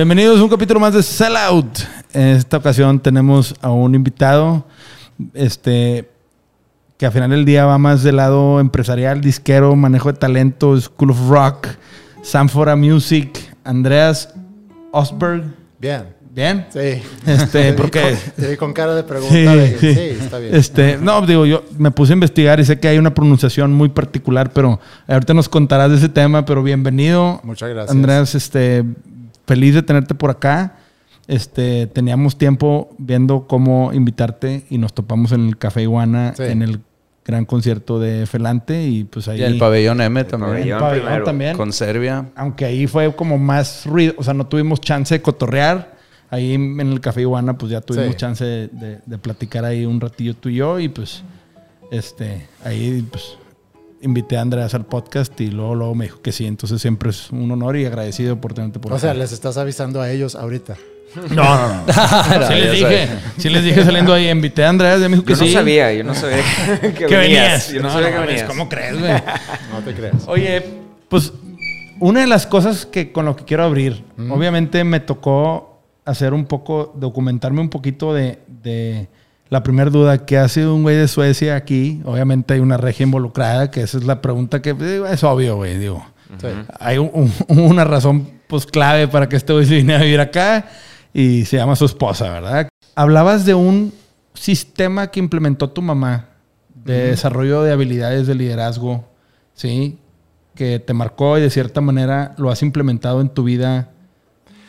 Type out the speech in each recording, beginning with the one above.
Bienvenidos a un capítulo más de Sellout. En esta ocasión tenemos a un invitado, este, que al final del día va más del lado empresarial, disquero, manejo de talento, School of Rock, Sanfora Music, Andreas Osberg. Bien. ¿Bien? Sí. Este, porque... Vi con cara de pregunta. de que- sí, está bien. Este, no, digo, yo me puse a investigar y sé que hay una pronunciación muy particular, pero ahorita nos contarás de ese tema, pero bienvenido. Muchas gracias. Andrés, este, feliz de tenerte por acá. Este, teníamos tiempo viendo cómo invitarte y nos topamos en el Café Iguana Sí. en el gran concierto de Felante y pues ahí Y el pabellón M también. el pabellón. pabellón primero. también. Con Serbia. Aunque ahí fue como más ruido, o sea, no tuvimos chance de cotorrear. Ahí en el Café Iguana, pues ya tuvimos Sí. chance de, de- de platicar ahí un ratillo tú y yo. Y pues, este, ahí pues invité a Andreas al podcast y luego, luego me dijo que sí. Entonces siempre es un honor y agradecido por tenerte por O sea, les estás avisando a ellos ahorita. No, no, no. sí les dije, sí les dije saliendo ahí, invité a Andreas, ya me dijo que Yo no sí. sabía, yo no sabía que, que venías. Yo no, sabía que venías. ¿Cómo crees, güey? No te creas. Oye, pues una de las cosas que con lo que quiero abrir, obviamente me tocó hacer un poco, documentarme un poquito de, de la primera duda, que ha sido un güey de Suecia aquí. Obviamente hay una regia involucrada, que esa es la pregunta que es obvio, güey, digo. Sí. Hay un- un- una razón pues clave para que este güey se viniera a vivir acá y se llama su esposa, ¿verdad? Hablabas de un sistema que implementó tu mamá de desarrollo de habilidades de liderazgo, ¿sí? Que te marcó y de cierta manera lo has implementado en tu vida,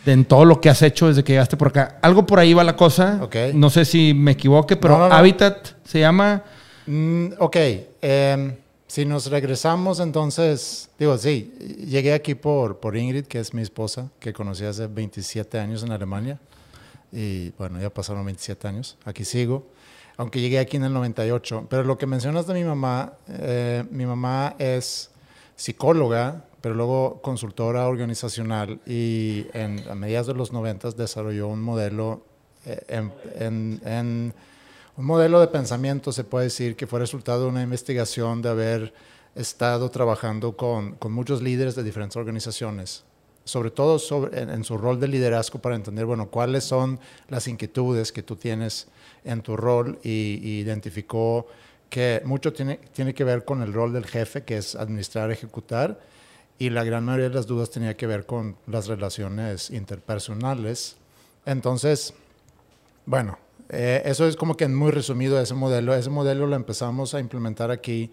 en todo lo que has hecho desde que llegaste por acá. Algo por ahí va la cosa. Ok. No sé si me equivoque, pero No, no, no. Habitat se llama... Mm, ok. em, si nos regresamos, entonces, digo, sí, llegué aquí por, por Ingrid, que es mi esposa, que conocí hace 27 años en Alemania. Y bueno, ya pasaron 27 años. Aquí sigo. Aunque llegué aquí en el 98. Pero lo que mencionas de mi mamá, eh, mi mamá es psicóloga, pero luego consultora organizacional y en, a mediados de los 90 desarrolló un modelo eh, en, en- en- un modelo de pensamiento, se puede decir, que fue resultado de una investigación de haber estado trabajando con, con muchos líderes de diferentes organizaciones, sobre todo sobre, en, en su rol de liderazgo para entender, bueno, cuáles son las inquietudes que tú tienes en tu rol y, y identificó que mucho tiene, tiene que ver con el rol del jefe, que es administrar, ejecutar, y la gran mayoría de las dudas tenía que ver con las relaciones interpersonales. Entonces, bueno, eh, eso es como que muy resumido ese modelo. Ese modelo lo empezamos a implementar aquí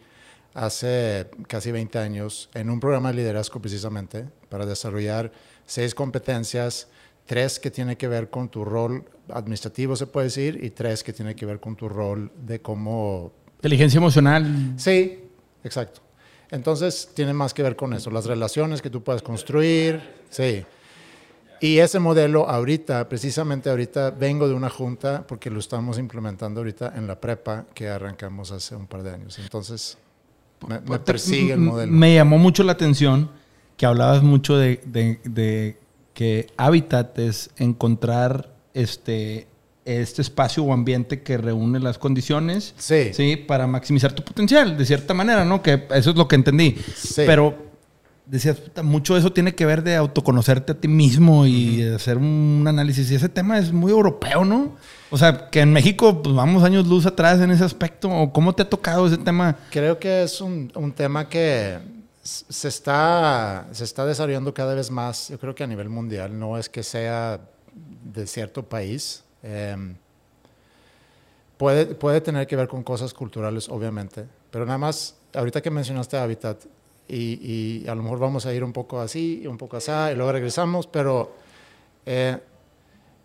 hace casi 20 años en un programa de liderazgo precisamente para desarrollar seis competencias, tres que tienen que ver con tu rol administrativo, se puede decir, y tres que tienen que ver con tu rol de cómo Inteligencia emocional. Sí, exacto. Entonces tiene más que ver con eso, las relaciones que tú puedes construir, sí. Y ese modelo ahorita, precisamente ahorita, vengo de una junta porque lo estamos implementando ahorita en la prepa que arrancamos hace un par de años. Entonces, me, me persigue el modelo. Me llamó mucho la atención que hablabas mucho de, de- de que hábitat es encontrar este, este espacio o ambiente que reúne las condiciones Sí. ¿sí? para maximizar tu potencial, de cierta manera, ¿no? Que eso es lo que entendí. Sí. Pero decías, mucho de eso tiene que ver de autoconocerte a ti mismo y de hacer un análisis. Y ese tema es muy europeo, ¿no? O sea, que en México pues, vamos años luz atrás en ese aspecto. ¿O ¿Cómo te ha tocado ese tema? Creo que es un, un tema que se está, se está desarrollando cada vez más, yo creo que a nivel mundial, no es que sea de cierto país. em, puede, puede tener que ver con cosas culturales, obviamente, pero nada más, ahorita que mencionaste Habitat, y, y a lo mejor vamos a ir un poco así, un poco así, y luego regresamos, pero eh,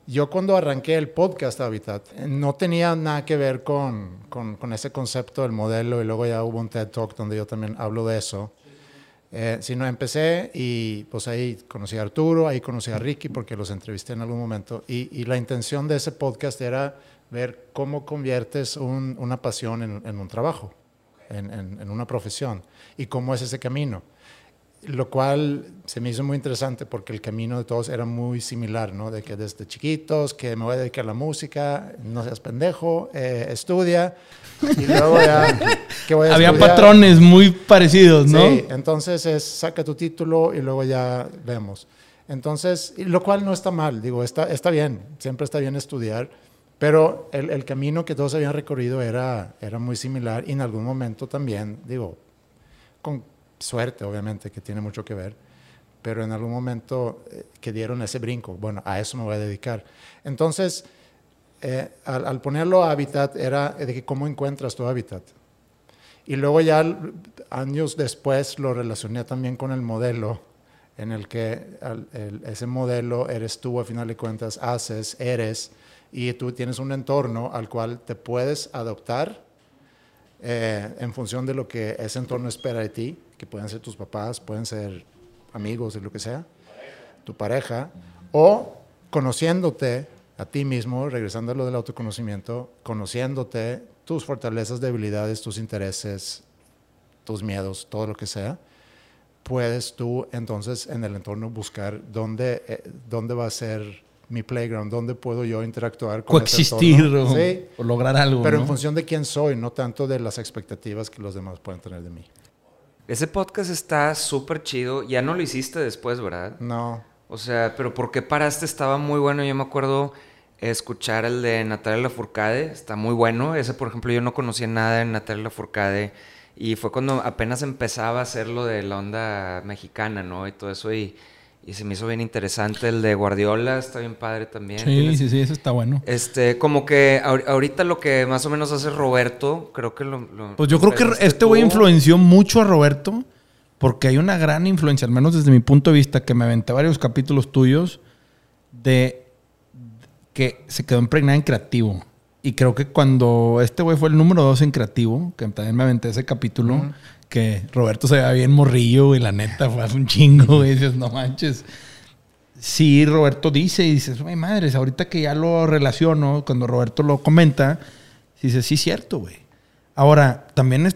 yo cuando arranqué el podcast Habitat, no tenía nada que ver con, con, con ese concepto del modelo y luego ya hubo un TED Talk donde yo también hablo de eso. Eh, sino empecé y pues ahí conocí a Arturo, ahí conocí a Ricky porque los entrevisté en algún momento y, y la intención de ese podcast era ver cómo conviertes un- una pasión en, en un trabajo, en, en- en una profesión y cómo es ese camino. lo cual se me hizo muy interesante porque el camino de todos era muy similar, ¿no? De que desde chiquitos, que me voy a dedicar a la música, no seas pendejo, eh, estudia, y luego ya, que voy a Había estudiar. patrones muy parecidos, ¿no? Sí, entonces es saca tu título y luego ya vemos. Entonces, lo cual no está mal, digo, está, está bien, siempre está bien estudiar, pero el, el camino que todos habían recorrido era, era muy similar y en algún momento también, digo, con suerte obviamente, que tiene mucho que ver, pero en algún momento eh, que dieron ese brinco, bueno, a eso me voy a dedicar. Entonces, eh, al, al ponerlo a hábitat era de que cómo encuentras tu hábitat. Y luego ya años después lo relacioné también con el modelo, en el que el- ese modelo eres tú, a final de cuentas, haces, eres, y tú tienes un entorno al cual te puedes adoptar eh, en función de lo que ese entorno espera de ti, que pueden ser tus papás, pueden ser amigos, de lo que sea, tu pareja, o conociéndote a ti mismo, regresando a lo del autoconocimiento, conociéndote tus fortalezas, debilidades, tus intereses, tus miedos, todo lo que sea, puedes tú entonces en el entorno buscar dónde, eh, dónde va a ser mi playground, dónde puedo yo interactuar con ese Coexistir o, Sí, o lograr algo. pero ¿no? en función de quién soy, no tanto de las expectativas que los demás pueden tener de mí. Ese podcast está súper chido. Ya no lo hiciste después, ¿verdad? No, O sea, pero ¿por qué paraste? Estaba muy bueno. Yo me acuerdo escuchar el de Natalia Lafourcade. Está muy bueno. Ese, por ejemplo, yo no conocía nada de Natalia Lafourcade. Y fue cuando apenas empezaba a hacer lo de la onda mexicana, ¿no? Y todo eso. Y, y se me hizo bien interesante. El de Guardiola está bien padre también. Sí, Tienes- sí, sí, eso está bueno. Este, como que ahor- ahorita lo que más o menos hace Roberto, creo que lo... lo- Pues yo creo que este güey influenció mucho a Roberto porque hay una gran influencia, al menos desde mi punto de vista, que me aventé varios capítulos tuyos de que se quedó impregnada en creativo. Y creo que cuando este güey fue el número dos en creativo, que también me aventé ese capítulo, que Roberto se veía bien morrillo, y la neta fue hace un chingo, güey. dices, no manches. Sí, Roberto dice, y dices, ay madres, ahorita que ya lo relaciono, cuando Roberto lo comenta, dices, sí, cierto, güey. Ahora, también es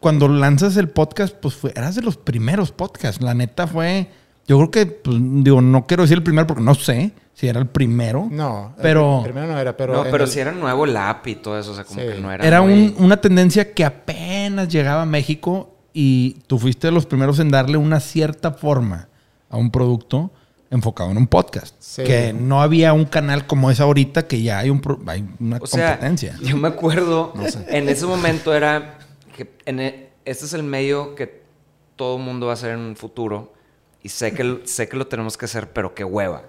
cuando lanzas el podcast, pues fue, eras de los primeros podcasts. La neta fue, yo creo que, pues, digo, no quiero decir el primero porque no sé si era el primero. no. el Pero- pr- primero no era, pero. no, pero el- si era nuevo el app y todo eso, o sea, como Sí. que no era... Era muy- un- una tendencia que apenas llegaba a México y tú fuiste de los primeros en darle una cierta forma a un producto enfocado en un podcast. Sí. Que no había un canal como es ahorita, que ya hay, un pro- hay una O sea, competencia. yo me acuerdo, en ese momento era que en e- este es el medio que todo mundo va a hacer en un futuro y sé que, sé que lo tenemos que hacer, pero qué hueva.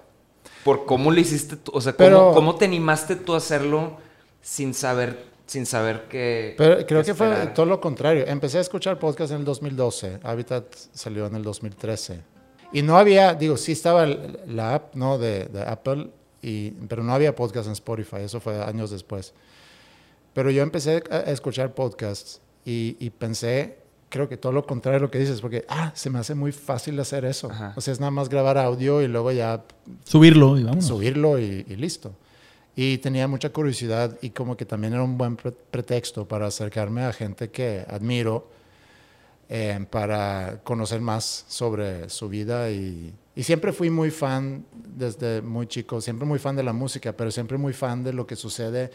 Por cómo lo hiciste tú, o sea, cómo, Pero- cómo te animaste tú a hacerlo sin saber, sin saber que... Pero creo que fue todo lo contrario. Empecé a escuchar podcast en el 2012. Habitat salió en el 2013. Y no había, digo, sí estaba la app, ¿no? De, de Apple, y, pero no había podcast en Spotify. Eso fue años después. Pero yo empecé a escuchar podcasts y, y pensé, creo que todo lo contrario de lo que dices, porque, ah, se me hace muy fácil hacer eso. Ajá. O sea, es nada más grabar audio y luego ya Subirlo y vámonos. subirlo y, y listo. Y tenía mucha curiosidad y como que también era un buen pre- pretexto para acercarme a gente que admiro eh, para conocer más sobre su vida y, y siempre fui muy fan desde muy chico, siempre muy fan de la música, pero siempre muy fan de lo que sucede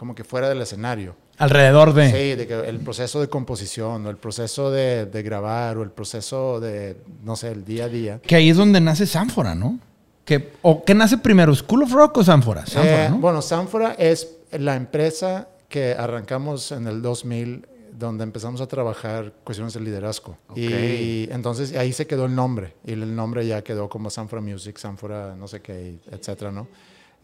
como que fuera del escenario. Alrededor de... Sí, de que el proceso de composición o el proceso de, de grabar o el proceso de, no sé, el día a día. Que ahí es donde nace Sanfora, ¿no? Que, ¿O qué nace primero, School of Rock o Sanfora? Sanfora, Eh, ¿no? Bueno, Sanfora es la empresa que arrancamos en el 2000, donde empezamos a trabajar cuestiones de liderazgo. Ok. Y entonces ahí se quedó el nombre. Y el nombre ya quedó como Sanfora Music, Sanfora no sé qué, etcétera, ¿no?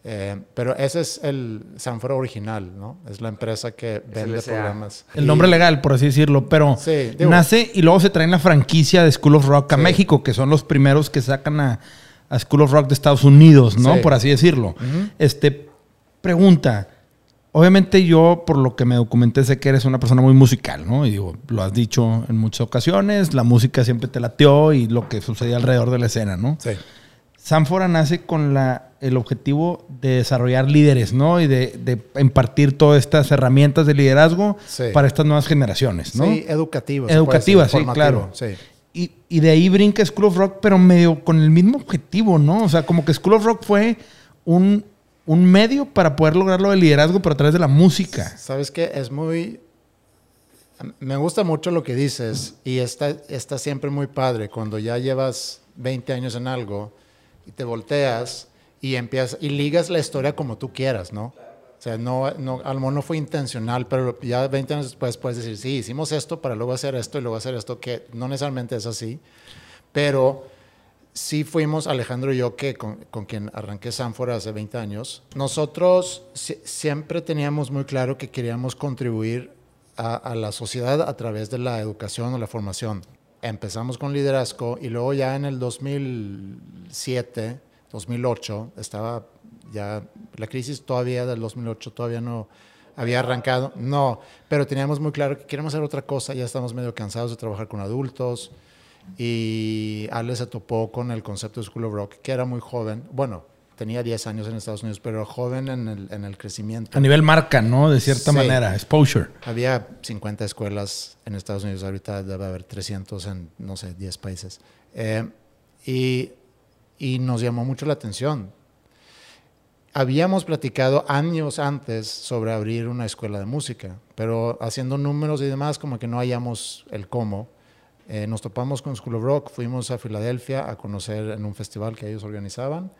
Eh, pero ese es el Sanfora original, ¿no? Es la empresa que vende programas. El Y- nombre legal, por así decirlo, pero Sí, digo- nace y luego se traen la franquicia de School of Rock a Sí. México, que son los primeros que sacan a, a School of Rock de Estados Unidos, ¿no? Sí. Por así decirlo. Este, pregunta. Obviamente yo, por lo que me documenté, sé que eres una persona muy musical, ¿no? Y digo, lo has dicho en muchas ocasiones, la música siempre te lateó y lo que sucedía alrededor de la escena, ¿no? Sí. Sanfora nace con la, el objetivo de desarrollar líderes, ¿no? Y de, de impartir todas estas herramientas de liderazgo Sí. para estas nuevas generaciones, ¿no? Sí, educativas. Educativas, sí, claro. Sí. y, y de ahí brinca School of Rock, pero medio con el mismo objetivo, ¿no? O sea, como que School of Rock fue un, un medio para poder lograr lo del liderazgo, pero a través de la música. ¿Sabes qué? Es muy... Me gusta mucho lo que dices y está, está siempre muy padre cuando ya llevas 20 años en algo y te volteas y empiezas y ligas la historia como tú quieras, ¿no? O sea, no, no, a lo mejor no fue intencional, pero ya 20 años después puedes decir, sí, hicimos esto para luego hacer esto y luego hacer esto, que no necesariamente es así, pero sí fuimos, Alejandro y yo, que con, con quien arranqué Sanford hace 20 años, nosotros si, siempre teníamos muy claro que queríamos contribuir a, a la sociedad a través de la educación o la formación. Empezamos con liderazgo y luego ya en el 2007, 2008, estaba ya la crisis todavía del 2008 todavía no había arrancado, no, pero teníamos muy claro que queremos hacer otra cosa, ya estamos medio cansados de trabajar con adultos y Ale se topó con el concepto de School of Rock, que era muy joven, bueno, tenía 10 años en Estados Unidos, pero joven en el, en el crecimiento. A nivel marca, ¿no? De cierta Sí. manera, exposure. Había 50 escuelas en Estados Unidos, ahorita debe haber 300 en, no sé, 10 países. Eh, y, y nos llamó mucho la atención. Habíamos platicado años antes sobre abrir una escuela de música, pero haciendo números y demás, como que no hallamos el cómo. Eh, nos topamos con School of Rock, fuimos a Filadelfia a conocer en un festival que ellos organizaban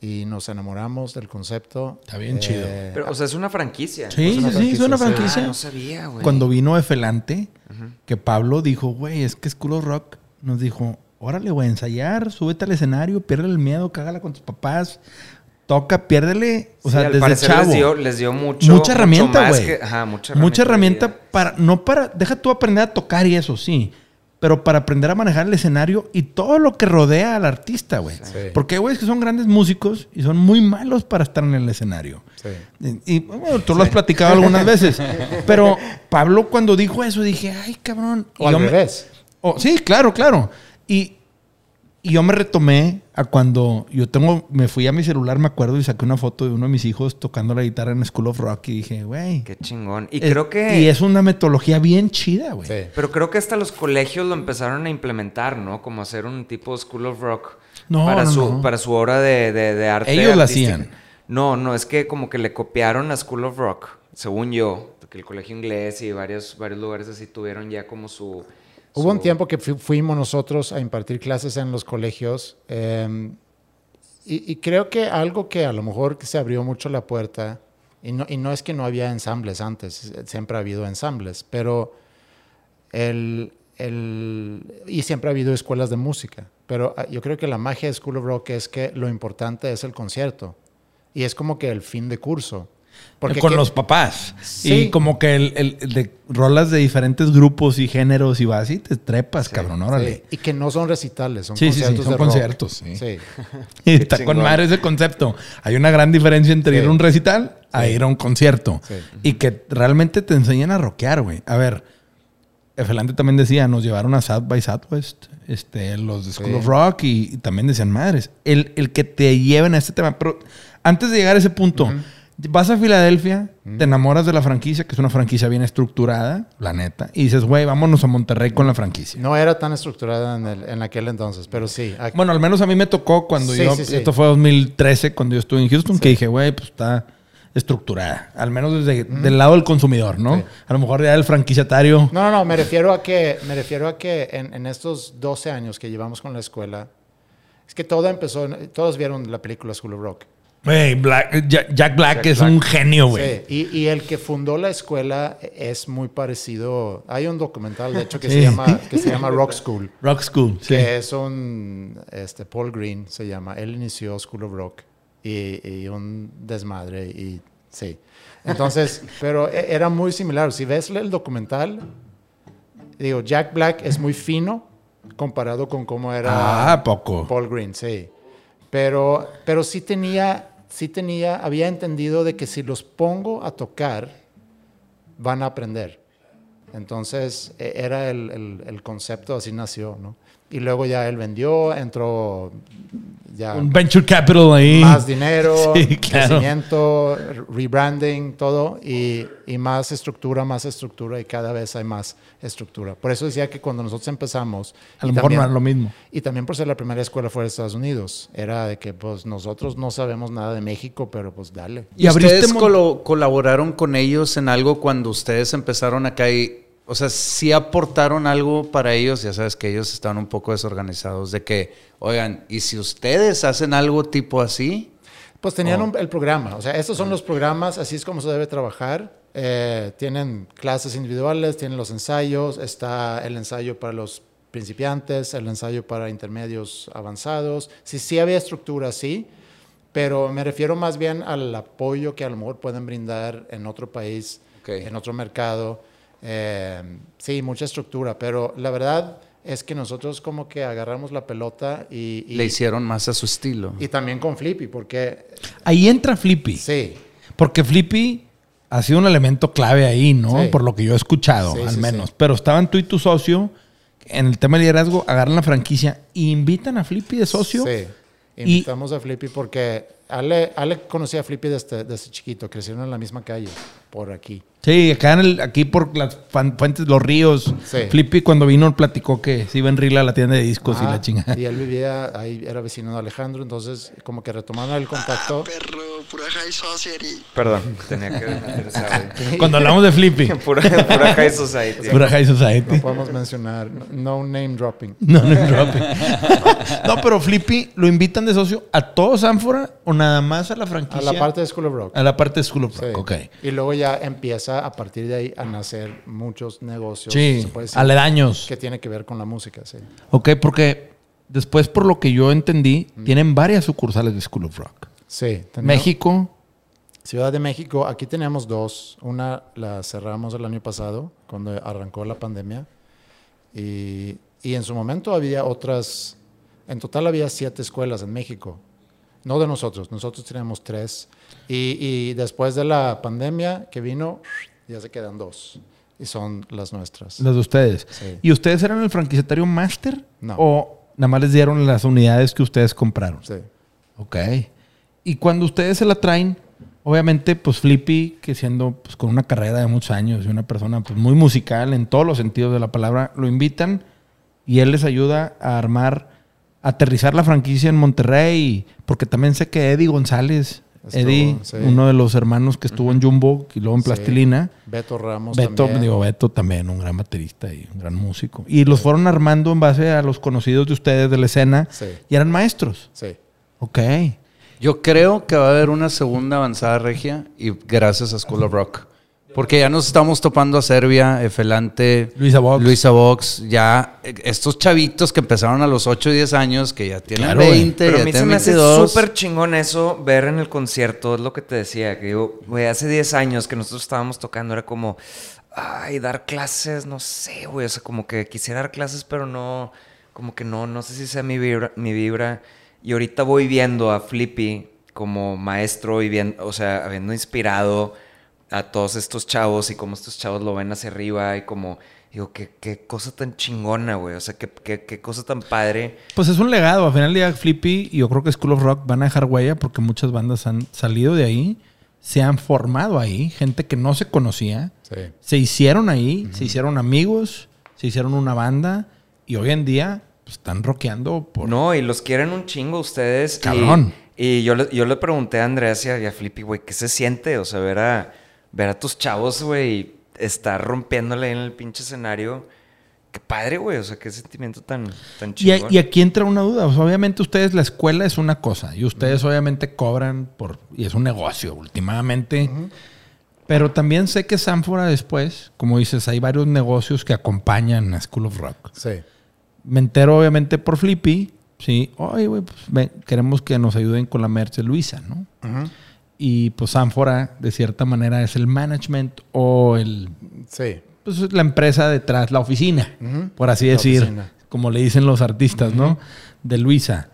y nos enamoramos del concepto. Está bien chido. Pero, o sea, es una franquicia. Sí, una sí, sí, es una franquicia. Ah, no sabía, güey. Cuando vino Efelante, que Pablo dijo, güey, es que School of Rock nos dijo, órale, güey, ensayar, súbete al escenario, piérdele el miedo, cágala con tus papás, toca, piérdele, o Sí, sea, al desde parecer chavo. les dio, les dio mucho. mucha herramienta, güey. mucha herramienta. Mucha herramienta para, no para, deja tú aprender a tocar y eso, sí. Pero para aprender a manejar el escenario y todo lo que rodea al artista, güey. Sí. Porque hay güeyes que son grandes músicos y son muy malos para estar en el escenario. Sí. Y, y, bueno, tú lo has platicado algunas veces. Pero Pablo cuando dijo eso dije, ay, cabrón. Y O al me- revés. Oh, sí, claro, claro. Y, y yo me retomé a cuando yo tengo, me fui a mi celular, me acuerdo, y saqué una foto de uno de mis hijos tocando la guitarra en School of Rock y dije, güey. Qué chingón. Y es- creo que. Y es una metodología bien chida, güey. Sí. Pero creo que hasta los colegios lo empezaron a implementar, ¿no? Como hacer un tipo School of Rock No, para, no, su, no. para su obra de, de, de arte. Ellos la artística. hacían. No, no, es que como que le copiaron a School of Rock, según yo, que el colegio inglés y varios, varios lugares así tuvieron ya como su... Hubo un su- tiempo que fu- fuimos nosotros a impartir clases en los colegios eh, y, y creo que algo que a lo mejor se abrió mucho la puerta, y no, y no es que no había ensambles antes, siempre ha habido ensambles, pero el, el- y siempre ha habido escuelas de música, pero ah, yo creo que la magia de School of Rock es que lo importante es el concierto y es como que el fin de curso. Porque con que- los papás. Sí. Y como que el, el- el de rolas de diferentes grupos y géneros y vas y te trepas, cabrón, órale. Sí, y que no son recitales, son Sí, sí, sí, conciertos son de rock. conciertos, sí. Sí. Y está chingón. con madre ese concepto. Hay una gran diferencia entre ir Sí. a un recital a ir a un concierto. Sí. Y que realmente te enseñan a rockear, güey. A ver, Efelante también decía, nos llevaron a South by Southwest, este, los de School Sí. of Rock, y, y también decían, madres, el, el que te lleven a este tema. Pero antes de llegar a ese punto, vas a Filadelfia, te enamoras de la franquicia, que es una franquicia bien estructurada, la neta, y dices, güey, vámonos a Monterrey con la franquicia. No era tan estructurada en, el- en aquel entonces, pero sí. Bueno, al menos a mí me tocó cuando Sí, yo, sí, sí. esto fue 2013, cuando yo estuve en Houston, que dije, güey, pues está estructurada. Al menos desde del lado del consumidor, ¿no? A lo mejor ya el franquiciatario. No, no, no, me refiero a que, me refiero a que en, en estos 12 años que llevamos con la escuela, es que todo empezó, todos vieron la película School of Rock. Black- Jack, Jack Black Jack es Black. un genio, güey. Sí, y, y el que fundó la escuela es muy parecido. Hay un documental, de hecho, que, Sí. se, llama, que se llama Rock School. Rock School, sí. que es un este Paul Green se llama él inició School of Rock y, y un desmadre y sí entonces pero e- era muy similar si ves el documental digo Jack Black es muy fino comparado con cómo era Ah, poco. Paul Green sí pero pero sí tenía sí tenía había entendido de que si los pongo a tocar van a aprender. Entonces e- era el, el- el concepto así nació no Y luego ya él vendió, entró ya Un venture capital ahí. más dinero, Sí, claro. crecimiento, rebranding, todo, y, y más estructura, más estructura, y cada vez hay más estructura. Por eso decía que cuando nosotros empezamos, A y lo mejor también- no es lo mismo. y también por ser la primera escuela fuera de Estados Unidos, era de que pues nosotros no sabemos nada de México, pero pues dale. Y abriste ustedes colaboraron con ellos en algo cuando ustedes empezaron acá y, o sea, sí aportaron algo para ellos, ya sabes que ellos estaban un poco desorganizados, de que, oigan, y si ustedes hacen algo tipo así, Pues tenían un- el programa, o sea, estos son los programas, así es como se debe trabajar. Eh, tienen clases individuales, tienen los ensayos, está el ensayo para los principiantes, el ensayo para intermedios avanzados. Sí, sí había estructura, sí, pero me refiero más bien al apoyo que a lo mejor pueden brindar en otro país, en otro mercado. Eh, sí, mucha estructura, pero la verdad es que nosotros como que agarramos la pelota y... y- le hicieron más a su estilo. y también con Flippy, porque Ahí entra Flippy. sí, Porque Flippy ha sido un elemento clave ahí, ¿no? Sí. Por lo que yo he escuchado, Sí, al sí, menos. sí. Pero estaban tú y tu socio en el tema de liderazgo, agarran la franquicia e invitan a Flippy de socio. Sí, Y- invitamos a Flippy porque Ale, Ale conocía a Flippy desde, desde chiquito, crecieron en la misma calle, por aquí. Sí, acá en el, aquí por las fuentes, los ríos. Sí. Flippy cuando vino platicó que se iba en Rila a la tienda de discos y la chingada. Y él vivía ahí, era vecino de Alejandro, entonces como que retomaron el contacto. Perro, pura high society. Perdón, tenía que meter. Cuando hablamos de Flippy. pura, pura high society. Pura High Society. No podemos mencionar, no, name dropping. No, no, dropping. no, pero Flippy lo invitan de socio a todos Ánfora o nada más a la A franquicia. la parte de School of Rock. A la parte de School of Sí. Rock, ok. Y luego ya empieza a partir de ahí a nacer muchos negocios. Sí, se puede decir, aledaños. Que tiene que ver con la música, sí. Ok, porque después, por lo que yo entendí, tienen varias sucursales de School of Rock. Sí. tenemos- México, Ciudad de México, aquí tenemos dos. Una la cerramos el año pasado, cuando arrancó la pandemia. Y, y en su momento había otras, en total había siete escuelas en México. No de nosotros, nosotros teníamos tres. Y, y después de la pandemia que vino, ya se quedan dos. Y son las nuestras. las de ustedes. Sí. ¿Y ustedes eran el franquiciatario máster? No. ¿O nada más les dieron las unidades que ustedes compraron? Sí. Ok. Y cuando ustedes se la traen, obviamente, pues Flippy, que siendo pues, con una carrera de muchos años y una persona pues, muy musical en todos los sentidos de la palabra, lo invitan y él les ayuda a armar, aterrizar la franquicia en Monterrey, porque también sé que Eddie González, Estuvo, Eddie, sí. uno de los hermanos que estuvo en Jumbo y luego en Sí. Plastilina. Beto Ramos Beto, también. digo, Beto también, un gran baterista y un gran músico. Y los fueron armando en base a los conocidos de ustedes de la escena Sí. y eran maestros. Sí. Ok. Yo creo que va a haber una segunda avanzada regia y gracias a School of Rock. Porque ya nos estamos topando a Serbia, Efelante, Luisa Vox. Luisa Vox, ya eh, estos chavitos que empezaron a los 8 o 10 años, que ya tienen Claro, güey. 20, Pero a ya mí se tienen me hace 22. súper chingón eso, ver en el concierto, es lo que te decía, que digo, güey, hace 10 años que nosotros estábamos tocando, era como, ay, dar clases, no sé, güey, o sea, como que quisiera dar clases, pero no, como que no, no sé si sea mi vibra, mi vibra. Y ahorita voy viendo a Flippy como maestro y bien, o sea, habiendo inspirado a todos estos chavos y cómo estos chavos lo ven hacia arriba y como, digo, qué, qué cosa tan chingona, güey, o sea, qué, qué, qué cosa tan padre. Pues es un legado. Al final del día, Flippy y yo creo que School of Rock van a dejar huella porque muchas bandas han salido de ahí, se han formado ahí, gente que no se conocía, Sí. se hicieron ahí, se hicieron amigos, se hicieron una banda y hoy en día pues, están rockeando por... No, y los quieren un chingo ustedes. y- Cabrón. Y, yo, le, yo le pregunté a Andrés y a, y a Flippy, güey, ¿qué se siente? O sea, ver a, ver a tus chavos, güey, estar rompiéndole en el pinche escenario. Qué padre, güey. O sea, qué sentimiento tan, tan Y, chingón. y aquí entra una duda. O sea, obviamente ustedes, la escuela es una cosa y ustedes obviamente cobran por... Y es un negocio últimamente. Pero también sé que Sanfora después, como dices, hay varios negocios que acompañan a School of Rock. Sí. Me entero obviamente por Flippy. Sí, oye, güey, pues ven, queremos que nos ayuden con la merch de Luisa, ¿no? Ujú. Y pues Sanfora, de cierta manera, es el management o el Sí. pues es la empresa detrás, la oficina, por así La decir, oficina. como le dicen los artistas, ¿no? De Luisa.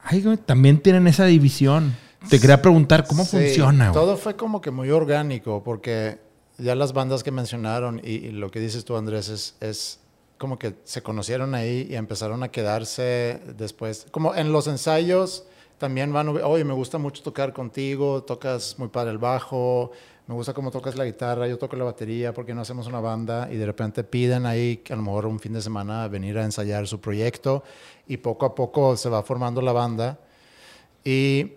Ay, güey, también tienen esa división. Te quería preguntar cómo Sí, funciona. güey? Todo fue como que muy orgánico, porque ya las bandas que mencionaron y, y lo que dices tú, Andrés, es, es como que se conocieron ahí y empezaron a quedarse después. Como en los ensayos también van, oye, me gusta mucho tocar contigo, tocas muy padre el bajo, me gusta cómo tocas la guitarra, yo toco la batería, porque no hacemos una banda? Y de repente piden ahí, a lo mejor un fin de semana, venir a ensayar su proyecto y poco a poco se va formando la banda. Y,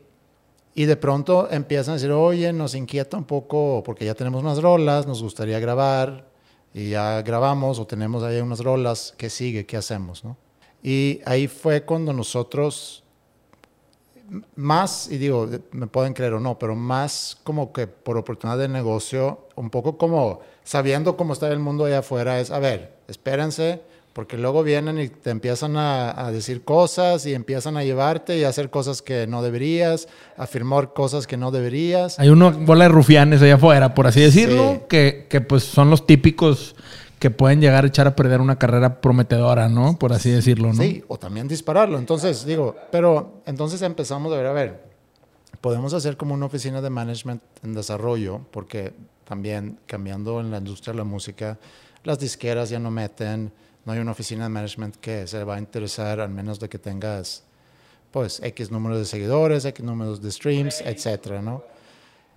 y de pronto empiezan a decir, oye, nos inquieta un poco porque ya tenemos unas rolas, nos gustaría grabar y ya grabamos o tenemos ahí unas rolas, ¿qué sigue? ¿Qué hacemos? ¿no? Y ahí fue cuando nosotros más, y digo, me pueden creer o no, pero más como que por oportunidad de negocio, un poco como sabiendo cómo está el mundo allá afuera, es, a ver, espérense, porque luego vienen y te empiezan a, decir cosas y empiezan a llevarte y a hacer cosas que no deberías, a firmar cosas que no deberías. Hay una bola de rufianes allá afuera, por así decirlo, que, que pues son los típicos que pueden llegar a echar a perder una carrera prometedora, ¿no? Por así decirlo, ¿no? Sí, o también dispararlo. Entonces, digo, pero entonces empezamos a ver, a ver, podemos hacer como una oficina de management en desarrollo, porque también cambiando en la industria de la música, las disqueras ya no meten, no hay una oficina de management que se va a interesar, al menos de que tengas, pues, X número de seguidores, X números de streams, etcétera, ¿no?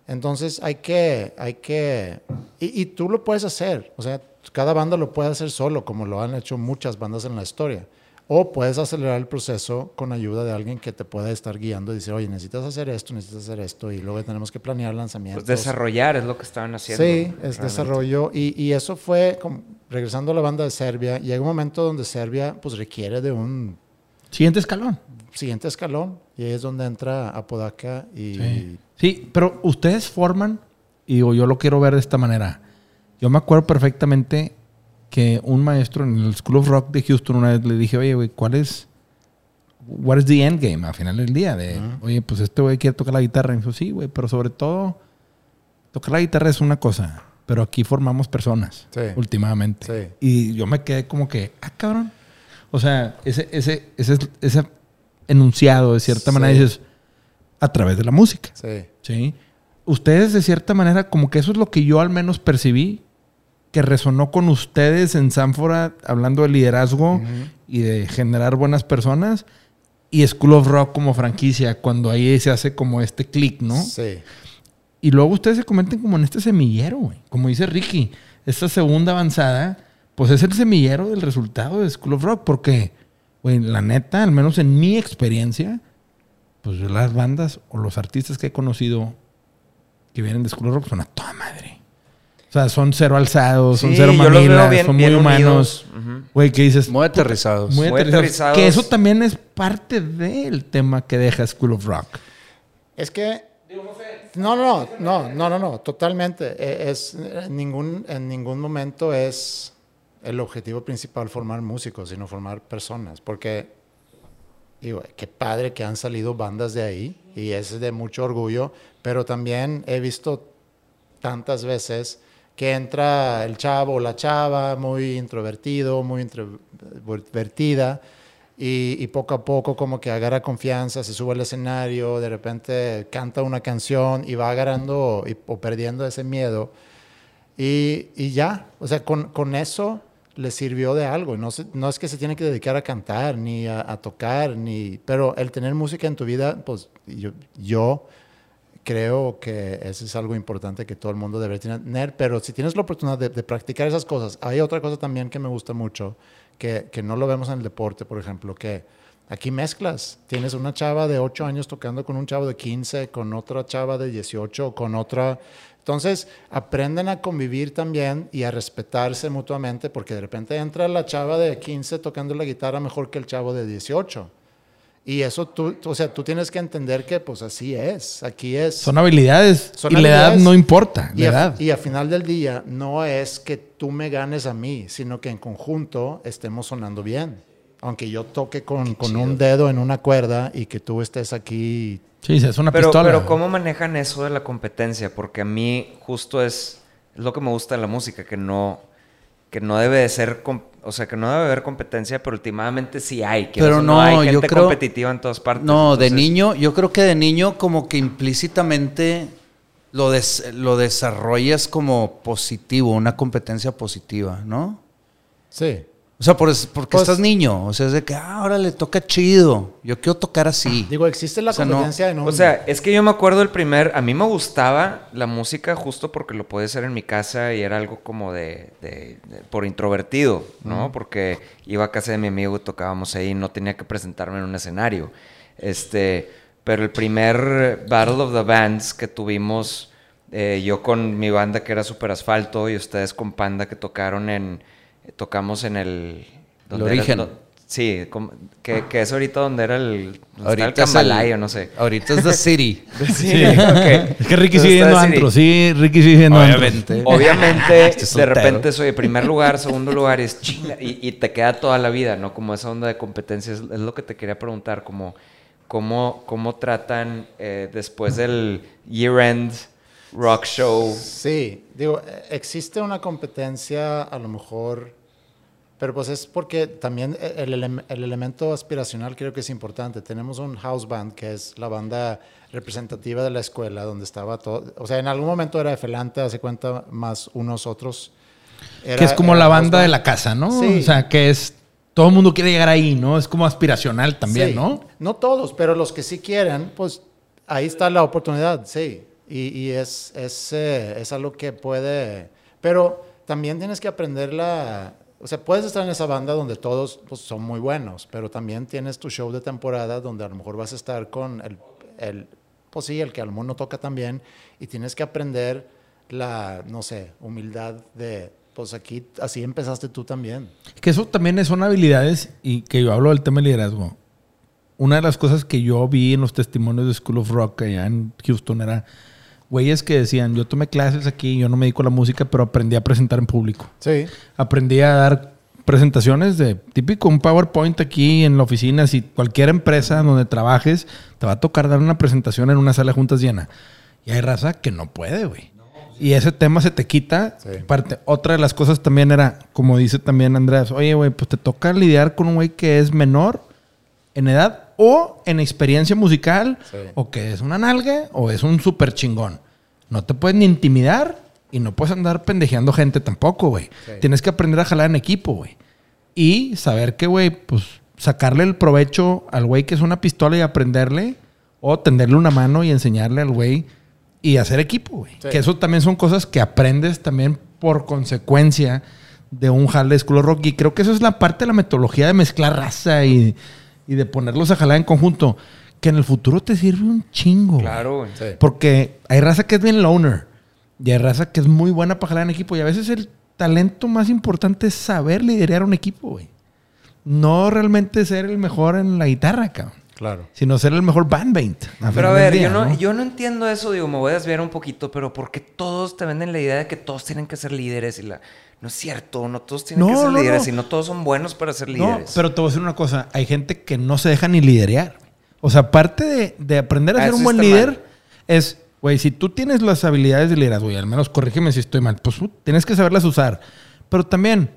Entonces hay que, hay que, y, y tú lo puedes hacer, o sea, cada banda lo puede hacer solo, como lo han hecho muchas bandas en la historia. O puedes acelerar el proceso con ayuda de alguien que te pueda estar guiando y decir, oye, necesitas hacer esto, necesitas hacer esto, y luego tenemos que planear lanzamientos. Pues desarrollar es lo que estaban haciendo. Sí, es desarrollo. Y, y, eso fue, como, regresando a la banda de Serbia, llega un momento donde Serbia pues requiere de un... Siguiente escalón. Siguiente escalón. Y ahí es donde entra Apodaca y... Sí. sí, pero ustedes forman, y digo, yo lo quiero ver de esta manera yo me acuerdo perfectamente que un maestro en el School of Rock de Houston una vez le dije, oye, güey, ¿cuál es, what is the end game al final del día? De, oye, pues este güey quiere tocar la guitarra. Y me dijo, sí, güey, pero sobre todo, tocar la guitarra es una cosa, pero aquí formamos personas, últimamente. Y yo me quedé como que, ah, cabrón. O sea, ese, ese, ese, ese enunciado, de cierta manera, dices, a través de la música. Sí. Sí. Ustedes, de cierta manera, como que eso es lo que yo al menos percibí que resonó con ustedes en Sanfora hablando de liderazgo y de generar buenas personas y School of Rock como franquicia, cuando ahí se hace como este clic, ¿no? Sí. Y luego ustedes se comenten como en este semillero, güey. Como dice Ricky, esta segunda avanzada, pues es el semillero del resultado de School of Rock, porque, güey, la neta, al menos en mi experiencia, pues las bandas o los artistas que he conocido que vienen de School of Rock son a toda madre. O sea, son cero alzados, son cero mamilas, son muy humanos. Güey, ¿qué dices? Muy aterrizados. Muy, aterrizados. Que eso también es parte del tema que deja School of Rock. Es que... No, no, no, no, no, no, totalmente. E, es, en, ningún, en ningún momento es el objetivo principal formar músicos, sino formar personas. Porque, digo, qué padre que han salido bandas de ahí y es de mucho orgullo, pero también he visto tantas veces que entra el chavo o la chava muy introvertido, muy introvertida, y, poco a poco como que agarra confianza, se sube al escenario, de repente canta una canción y va agarrando o perdiendo ese miedo. Y, ya, o sea, con, con, eso le sirvió de algo. No, no es que se tiene que dedicar a cantar ni a, tocar, ni, pero el tener música en tu vida, pues yo creo que eso es algo importante que todo el mundo debe tener, pero si tienes la oportunidad de, practicar esas cosas, hay otra cosa también que me gusta mucho, que, que, no lo vemos en el deporte, por ejemplo, que aquí mezclas, tienes una chava de 8 años tocando con un chavo de 15, con otra chava de 18, con otra... Entonces, aprenden a convivir también y a respetarse mutuamente, porque de repente entra la chava de 15 tocando la guitarra mejor que el chavo de 18 y eso tú, o sea, tú tienes que entender que pues así es, aquí es. Son habilidades y la edad no importa, y, A, y a final del día no es que tú me ganes a mí, sino que en conjunto estemos sonando bien. Aunque yo toque con, con un dedo en una cuerda y que tú estés aquí. Sí, es una pero, pistola. Pero ¿cómo manejan eso de la competencia? Porque a mí justo es, es lo que me gusta de la música, que no, que no debe de ser o sea, que no debe haber competencia, pero últimamente sí hay. Que pero no, hay gente yo creo, competitiva en todas partes. No, de niño, yo creo que de niño como que implícitamente lo, lo desarrollas como positivo, una competencia positiva, ¿no? Sí. O sea, por, porque Pues- estás niño. O sea, es de que, ah, ahora le toca chido. Yo quiero tocar así. Digo, existe la O sea, no- competencia en un... O sea, es que yo me acuerdo el primer. A mí me gustaba la música justo porque lo podía hacer en mi casa y era algo como de. de- de- por introvertido, ¿no? Porque iba a casa de mi amigo y tocábamos ahí, no tenía que presentarme en un escenario. Este. Pero el primer Battle of the Bands que tuvimos, eh, yo con mi banda que era Super Asfalto y ustedes con Panda que tocaron en. Tocamos en el. El. Origen. Sí, como- que, que es ahorita donde era el. Donde Ahorita está el es el- Cambalaya, no sé. Ahorita es The City. Sí, ok. Es que Ricky Entonces sigue yendo antro, sí, Ricky sigue yendo a antro. Obviamente. Obviamente, Este de repente soy primer lugar, segundo lugar, y es chinga. Y, y te queda toda la vida, ¿no? Como esa onda de competencia. Es, es lo que te quería preguntar, como cómo, cómo tratan eh, después del year-end rock show. Sí, digo, existe una competencia a lo mejor, pero pues es porque también e- el, elem- el elemento aspiracional creo que es importante. Tenemos un house band que es la banda representativa de la escuela donde estaba todo, o sea, en algún momento era Efelante, hace cuenta, más unos otros. Era- que es como la banda band. de la casa, ¿no? Sí. O sea, que es... Todo el mundo quiere llegar ahí, ¿no? Es como aspiracional también, Sí. ¿no? No todos, pero los que sí quieren, pues ahí está la oportunidad, sí. Y, y es, es, eh, es algo que puede... Pero también tienes que aprender la... O sea, puedes estar en esa banda donde todos pues, son muy buenos, pero también tienes tu show de temporada donde a lo mejor vas a estar con el... el pues sí, el que a lo no toca también y tienes que aprender la, no sé, humildad de... Pues aquí, así empezaste tú también. Que eso también son habilidades y que yo hablo del tema de liderazgo. Una de las cosas que yo vi en los testimonios de School of Rock allá en Houston era güeyes que decían, yo tomé clases aquí, yo no me dedico a la música, pero aprendí a presentar en público. Sí. Aprendí a dar presentaciones de típico, un PowerPoint aquí en la oficina. Si cualquier empresa donde trabajes, te va a tocar dar una presentación en una sala de juntas llena. Y hay raza que no puede, güey. Y ese tema se te quita. Sí. Parte, otra de las cosas también era, como dice también Andrés, oye, güey, pues te toca lidiar con un güey que es menor en edad o en experiencia musical, Sí. o que es una nalga o es un súper chingón. No te puedes ni intimidar y no puedes andar pendejeando gente tampoco, güey. Sí. Tienes que aprender a jalar en equipo, güey. Y saber que, güey, pues sacarle el provecho al güey que es una pistola y aprenderle, o tenderle una mano y enseñarle al güey y hacer equipo, güey. Sí. Que eso también son cosas que aprendes también por consecuencia de un jale de School of Rock. Y creo que eso es la parte de la metodología de mezclar raza y, y de ponerlos a jalar en conjunto. Que en el futuro te sirve un chingo. Claro, güey. Sí. Porque hay raza que es bien loner. Y hay raza que es muy buena para jalar en equipo. Y a veces el talento más importante es saber liderar un equipo, güey. No realmente ser el mejor en la guitarra, cabrón. Claro. Sino ser el mejor bandmate. Pero a ver, día, yo, no, yo no entiendo eso, digo, me voy a desviar un poquito, pero ¿por qué todos te venden la idea de que todos tienen que ser líderes? Y la... No es cierto, no todos tienen No, que ser no, líderes no. y no todos son buenos para ser No, líderes. pero te voy a decir una cosa. Hay gente que no se deja ni liderear. O sea, aparte de, de aprender a Ah, ser un buen líder, mal. es, güey, si tú tienes las habilidades de liderazgo, y al menos corrígeme si estoy mal, pues uh, tienes que saberlas usar. Pero también,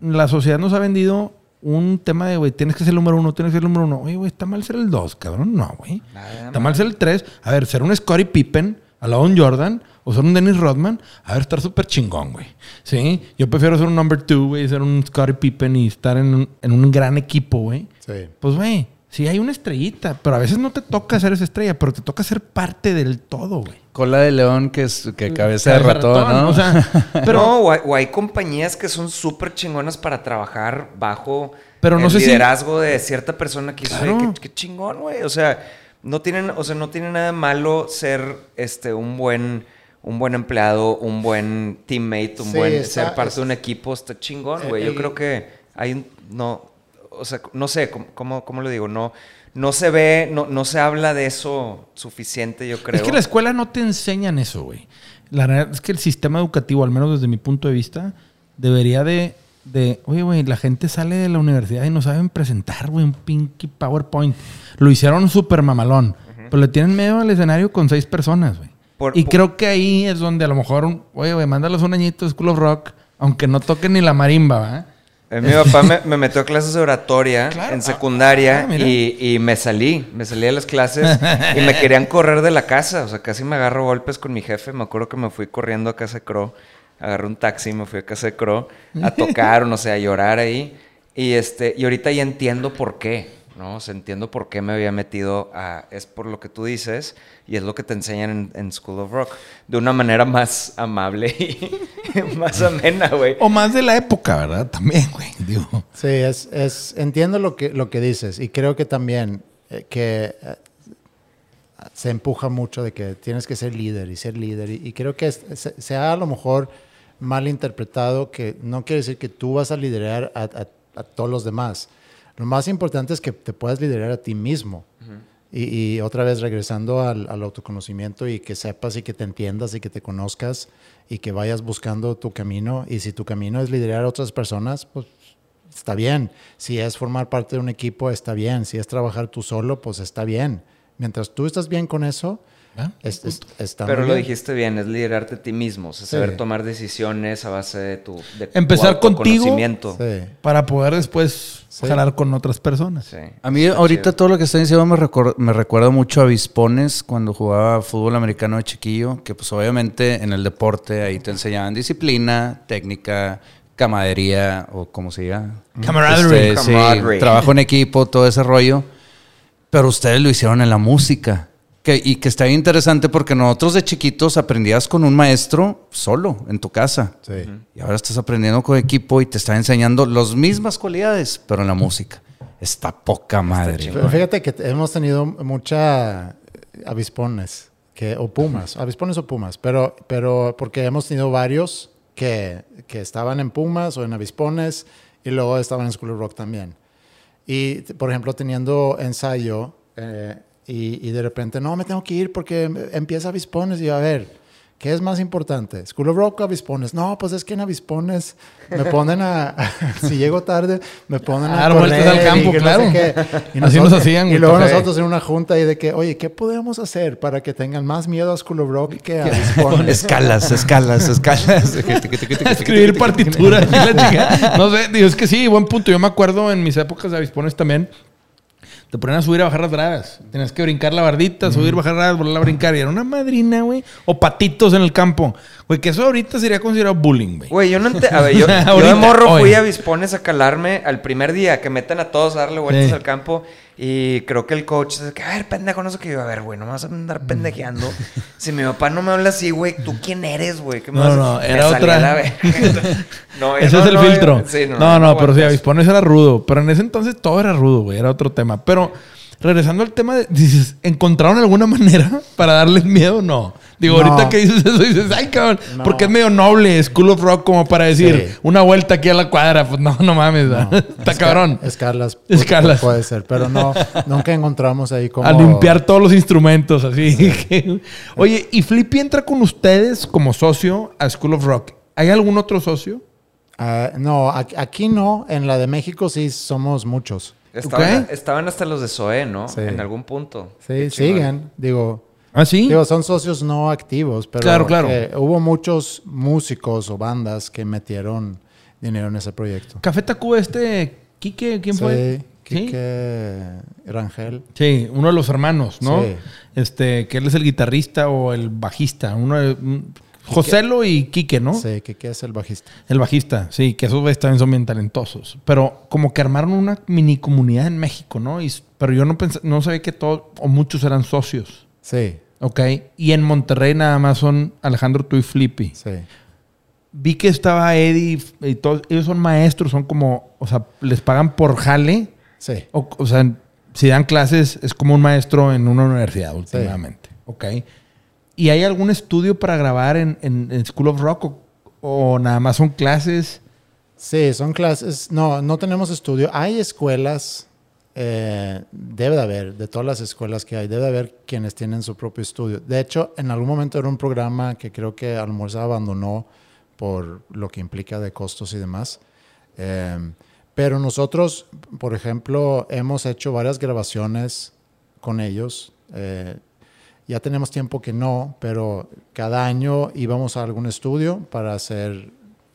la sociedad nos ha vendido un tema de, güey, tienes que ser el número uno, tienes que ser el número uno. Oye, güey, está mal ser el dos, cabrón. No, güey. Está mal ser el tres. A ver, ser un Scottie Pippen al lado de un Jordan o ser un Dennis Rodman, a ver, estar súper chingón, güey. Sí, yo prefiero ser un number two, güey, ser un Scottie Pippen y estar en un, en un gran equipo, güey. Sí. Pues, güey, sí hay una estrellita, pero a veces no te toca ser esa estrella, pero te toca ser parte del todo, güey. Cola de león que, es, que cabeza de Cabeza de ratón, ratón, ¿no? o sea, pero no, o hay, o hay compañías que son súper chingonas para trabajar bajo Pero no el sé si- liderazgo de cierta persona que dice, Claro. "Oye, qué, qué chingón, güey. O sea, no tienen, o sea, no tiene nada malo ser este un buen un buen empleado, un buen teammate, un Sí, buen está- ser parte es- de un equipo, está chingón, Eh, güey. Yo creo que hay un no o sea, no sé, ¿cómo, cómo, cómo lo digo? No no se ve, no, no se habla de eso suficiente, yo creo. Es que la escuela no te enseñan eso, güey. La verdad es que el sistema educativo, al menos desde mi punto de vista, debería de, de oye, güey, la gente sale de la universidad y no saben presentar, güey, un pinky PowerPoint. Lo hicieron súper mamalón, pero le tienen miedo al escenario con seis personas, güey. Por- y por- creo que ahí es donde a lo mejor, oye, güey, mándalos un añito de School of Rock, aunque no toquen ni la marimba, ¿va? Eh, mi papá me, me metió a clases de oratoria Claro. en secundaria Ah, y, y me salí, me salí de las clases y me querían correr de la casa, o sea, casi me agarro golpes con mi jefe, me acuerdo que me fui corriendo a casa de Crow, agarré un taxi, me fui a casa de Crow a tocar o no sé, a llorar ahí Y, este, y ahorita ya entiendo por qué, ¿no? O sea, entiendo por qué me había metido a... Es por lo que tú dices y es lo que te enseñan en, en School of Rock. De una manera más amable y más amena, güey. O más de la época, ¿verdad? También, güey. Digo. Sí, es, es, entiendo lo que, lo que dices y creo que también eh, que eh, se empuja mucho de que tienes que ser líder y ser líder y, y creo que es- se, se ha a lo mejor mal interpretado que no quiere decir que tú vas a liderar a, a- a todos los demás. Lo más importante es que te puedas liderar a ti mismo. Y, y otra vez regresando al, al autoconocimiento y que sepas y que te entiendas y que te conozcas y que vayas buscando tu camino. Y si tu camino es liderar a otras personas, pues está bien. Si es formar parte de un equipo, está bien. Si es trabajar tú solo, pues está bien. Mientras tú estás bien con eso. Es- es- está Pero lo bien. dijiste bien, es liderarte a ti mismo, o sea, Sí. saber tomar decisiones a base de tu, de tu Empezar contigo. autoconocimiento. Sí. Para poder después Sí. jalar con otras personas. Sí. A mí Está ahorita chido. todo lo que está diciendo me, me recuerda mucho a Vispones cuando jugaba fútbol americano de chiquillo, que pues obviamente en el deporte ahí te enseñaban disciplina, técnica, camadería o como se diga. Camaraderie. Este, sí, Camaraderie. trabajo en equipo, todo ese rollo. Pero ustedes lo hicieron en la música. Que, y que está bien interesante porque nosotros de chiquitos aprendías con un maestro solo en tu casa. Sí. Y ahora estás aprendiendo con equipo y te está enseñando las mismas cualidades, pero en la música. Está poca madre. Pero Fíjate que hemos tenido mucha avispones que, o pumas, avispones o pumas, pero, pero porque hemos tenido varios que, que estaban en pumas o en avispones y luego estaban en School of Rock también. Y, por ejemplo, teniendo ensayo eh, y, y de repente, no, me tengo que ir porque empieza avispones y yo, a ver, ¿qué es más importante? ¿School of Rock o avispones? No, pues es que en avispones me ponen a, si llego tarde, me ponen a Dar vueltas correr al campo, y que no claro. sé. Y Así nos hacían, Y luego café. nosotros en una junta y de que, oye, ¿qué podemos hacer para que tengan más miedo a School of Rock que a avispones? Escalas, escalas, escalas. Escribir partituras. No sé, digo, es que sí, buen punto. Yo me acuerdo en mis épocas de avispones también. Te ponían a subir a bajar las gradas. Tenías que brincar la bardita, subir, bajar gradas, volver a brincar. Y era una madrina, güey. O patitos en el campo. Güey, que eso ahorita sería considerado bullying, güey. Güey, yo no entiendo. A ver, yo, yo de Ahorita, morro fui a Vispones a calarme al primer día, que meten a todos a darle vueltas Sí. al campo. Y creo que el coach dice que, a ver, pendejo, no sé qué. Yo, a ver, güey, no me vas a andar pendejeando. si mi papá no me habla así, güey, ¿tú quién eres, güey? ¿Qué me No, vas a- no, Me era salí otra. la no, Ese no, es el no, filtro. sí, no, no, no pero sí, avispones era rudo. Pero en ese entonces todo era rudo, güey. Era otro tema. Pero regresando al tema, de- dices, ¿encontraron alguna manera para darles miedo? No. Digo, No. ahorita que dices eso, dices, ay, cabrón, No. porque es medio noble School of Rock como para decir Sí. una vuelta aquí a la cuadra. Pues no, no mames, ¿verdad? está cabrón. Escalas. pu- Escalas. Puede ser, pero no, nunca encontramos ahí como... A limpiar todos los instrumentos, así. Oye, ¿y Flippy entra con ustedes como socio a School of Rock? ¿Hay algún otro socio? Ah, no, aquí no. En la de México sí somos muchos. Estaban, estaban hasta los de Zoé, ¿no? Sí. En algún punto. Sí, siguen. Digo, ¿Ah, sí? digo, son socios no activos, pero Claro, claro. hubo muchos músicos o bandas que metieron dinero en ese proyecto. Café Tacuba, este, Quique, ¿quién fue? Sí, Quique Rangel. Sí, uno de los hermanos, ¿no? Sí. Este, que él es el guitarrista o el bajista. Uno de, un- Joselo y Quique, ¿no? Sí, Quique es el bajista. El bajista, sí, que esos también son bien talentosos. Pero como que armaron una mini comunidad en México, ¿no? Y, pero yo no pensé, no sabía que todos o muchos eran socios. Sí, Ok. Y en Monterrey nada más son Alejandro, tú y Flippy. sí. Vi que estaba Eddie y todos. Ellos son maestros, son como, o sea, les pagan por jale. Sí. O, o sea, si dan clases, es como un maestro en una universidad últimamente. Ok. ¿Y hay algún estudio para grabar en, en- en School of Rock? O, o nada más son clases? Sí, son clases. No, no tenemos estudio. Hay escuelas, eh, debe de haber, de todas las escuelas que hay, debe de haber quienes tienen su propio estudio. De hecho, en algún momento era un programa que creo que a lo mejor se abandonó por lo que implica de costos y demás. Eh, pero nosotros, por ejemplo, hemos hecho varias grabaciones con ellos. Eh, ya tenemos tiempo que no, pero cada año íbamos a algún estudio para hacer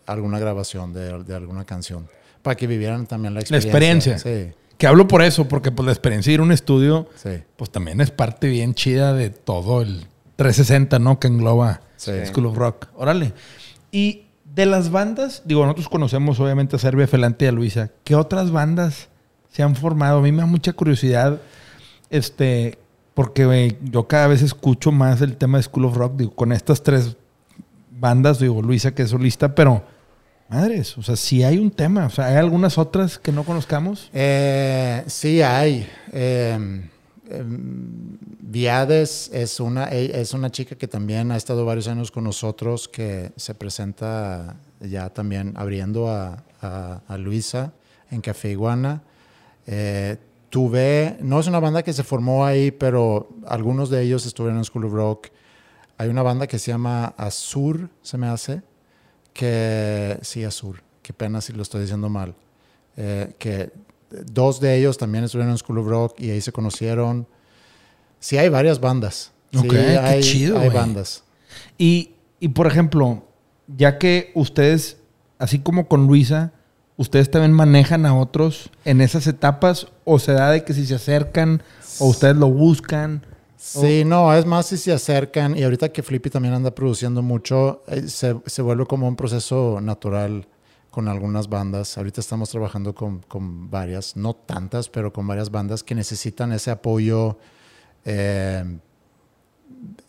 alguna grabación de, de alguna canción. Para que vivieran también la La experiencia. experiencia. Sí, Que hablo por eso, porque pues la experiencia de ir a un estudio, sí. pues también es parte bien chida de todo el 360, ¿no? Que engloba Sí. School of Rock. Órale. Y De las bandas, digo, nosotros conocemos obviamente a Serbia, Felante y a Luisa. ¿Qué otras bandas se han formado? A mí me da mucha curiosidad, este, porque yo cada vez escucho más el tema de School of Rock, digo, con estas tres bandas, digo, Luisa que es solista, pero madres, o sea, sí hay un tema, o sea, ¿hay algunas otras que no conozcamos? Eh, sí hay. Eh, em, Viades es una, e- es una chica que también ha estado varios años con nosotros, que se presenta ya también abriendo a, a- a Luisa en Café Iguana. Tuve, no es una banda que se formó ahí, pero algunos de ellos estuvieron en School of Rock. Hay una banda que se llama Azur, se me hace, que sí, Azur, qué pena si lo estoy diciendo mal. Eh, que dos de ellos también estuvieron en School of Rock y ahí se conocieron. Sí, hay varias bandas. Sí, Ok, qué hay, chido, hay bandas. Y, y, por ejemplo, ya que ustedes, así como con Luisa, ustedes también manejan a otros en esas etapas, o se da de que si se acercan, o ustedes lo buscan. Sí, no, es más si se acercan y ahorita que Flippy también anda produciendo mucho, eh, se, se vuelve como un proceso natural con algunas bandas. Ahorita estamos trabajando con, con varias, no tantas, pero con varias bandas que necesitan ese apoyo. eh,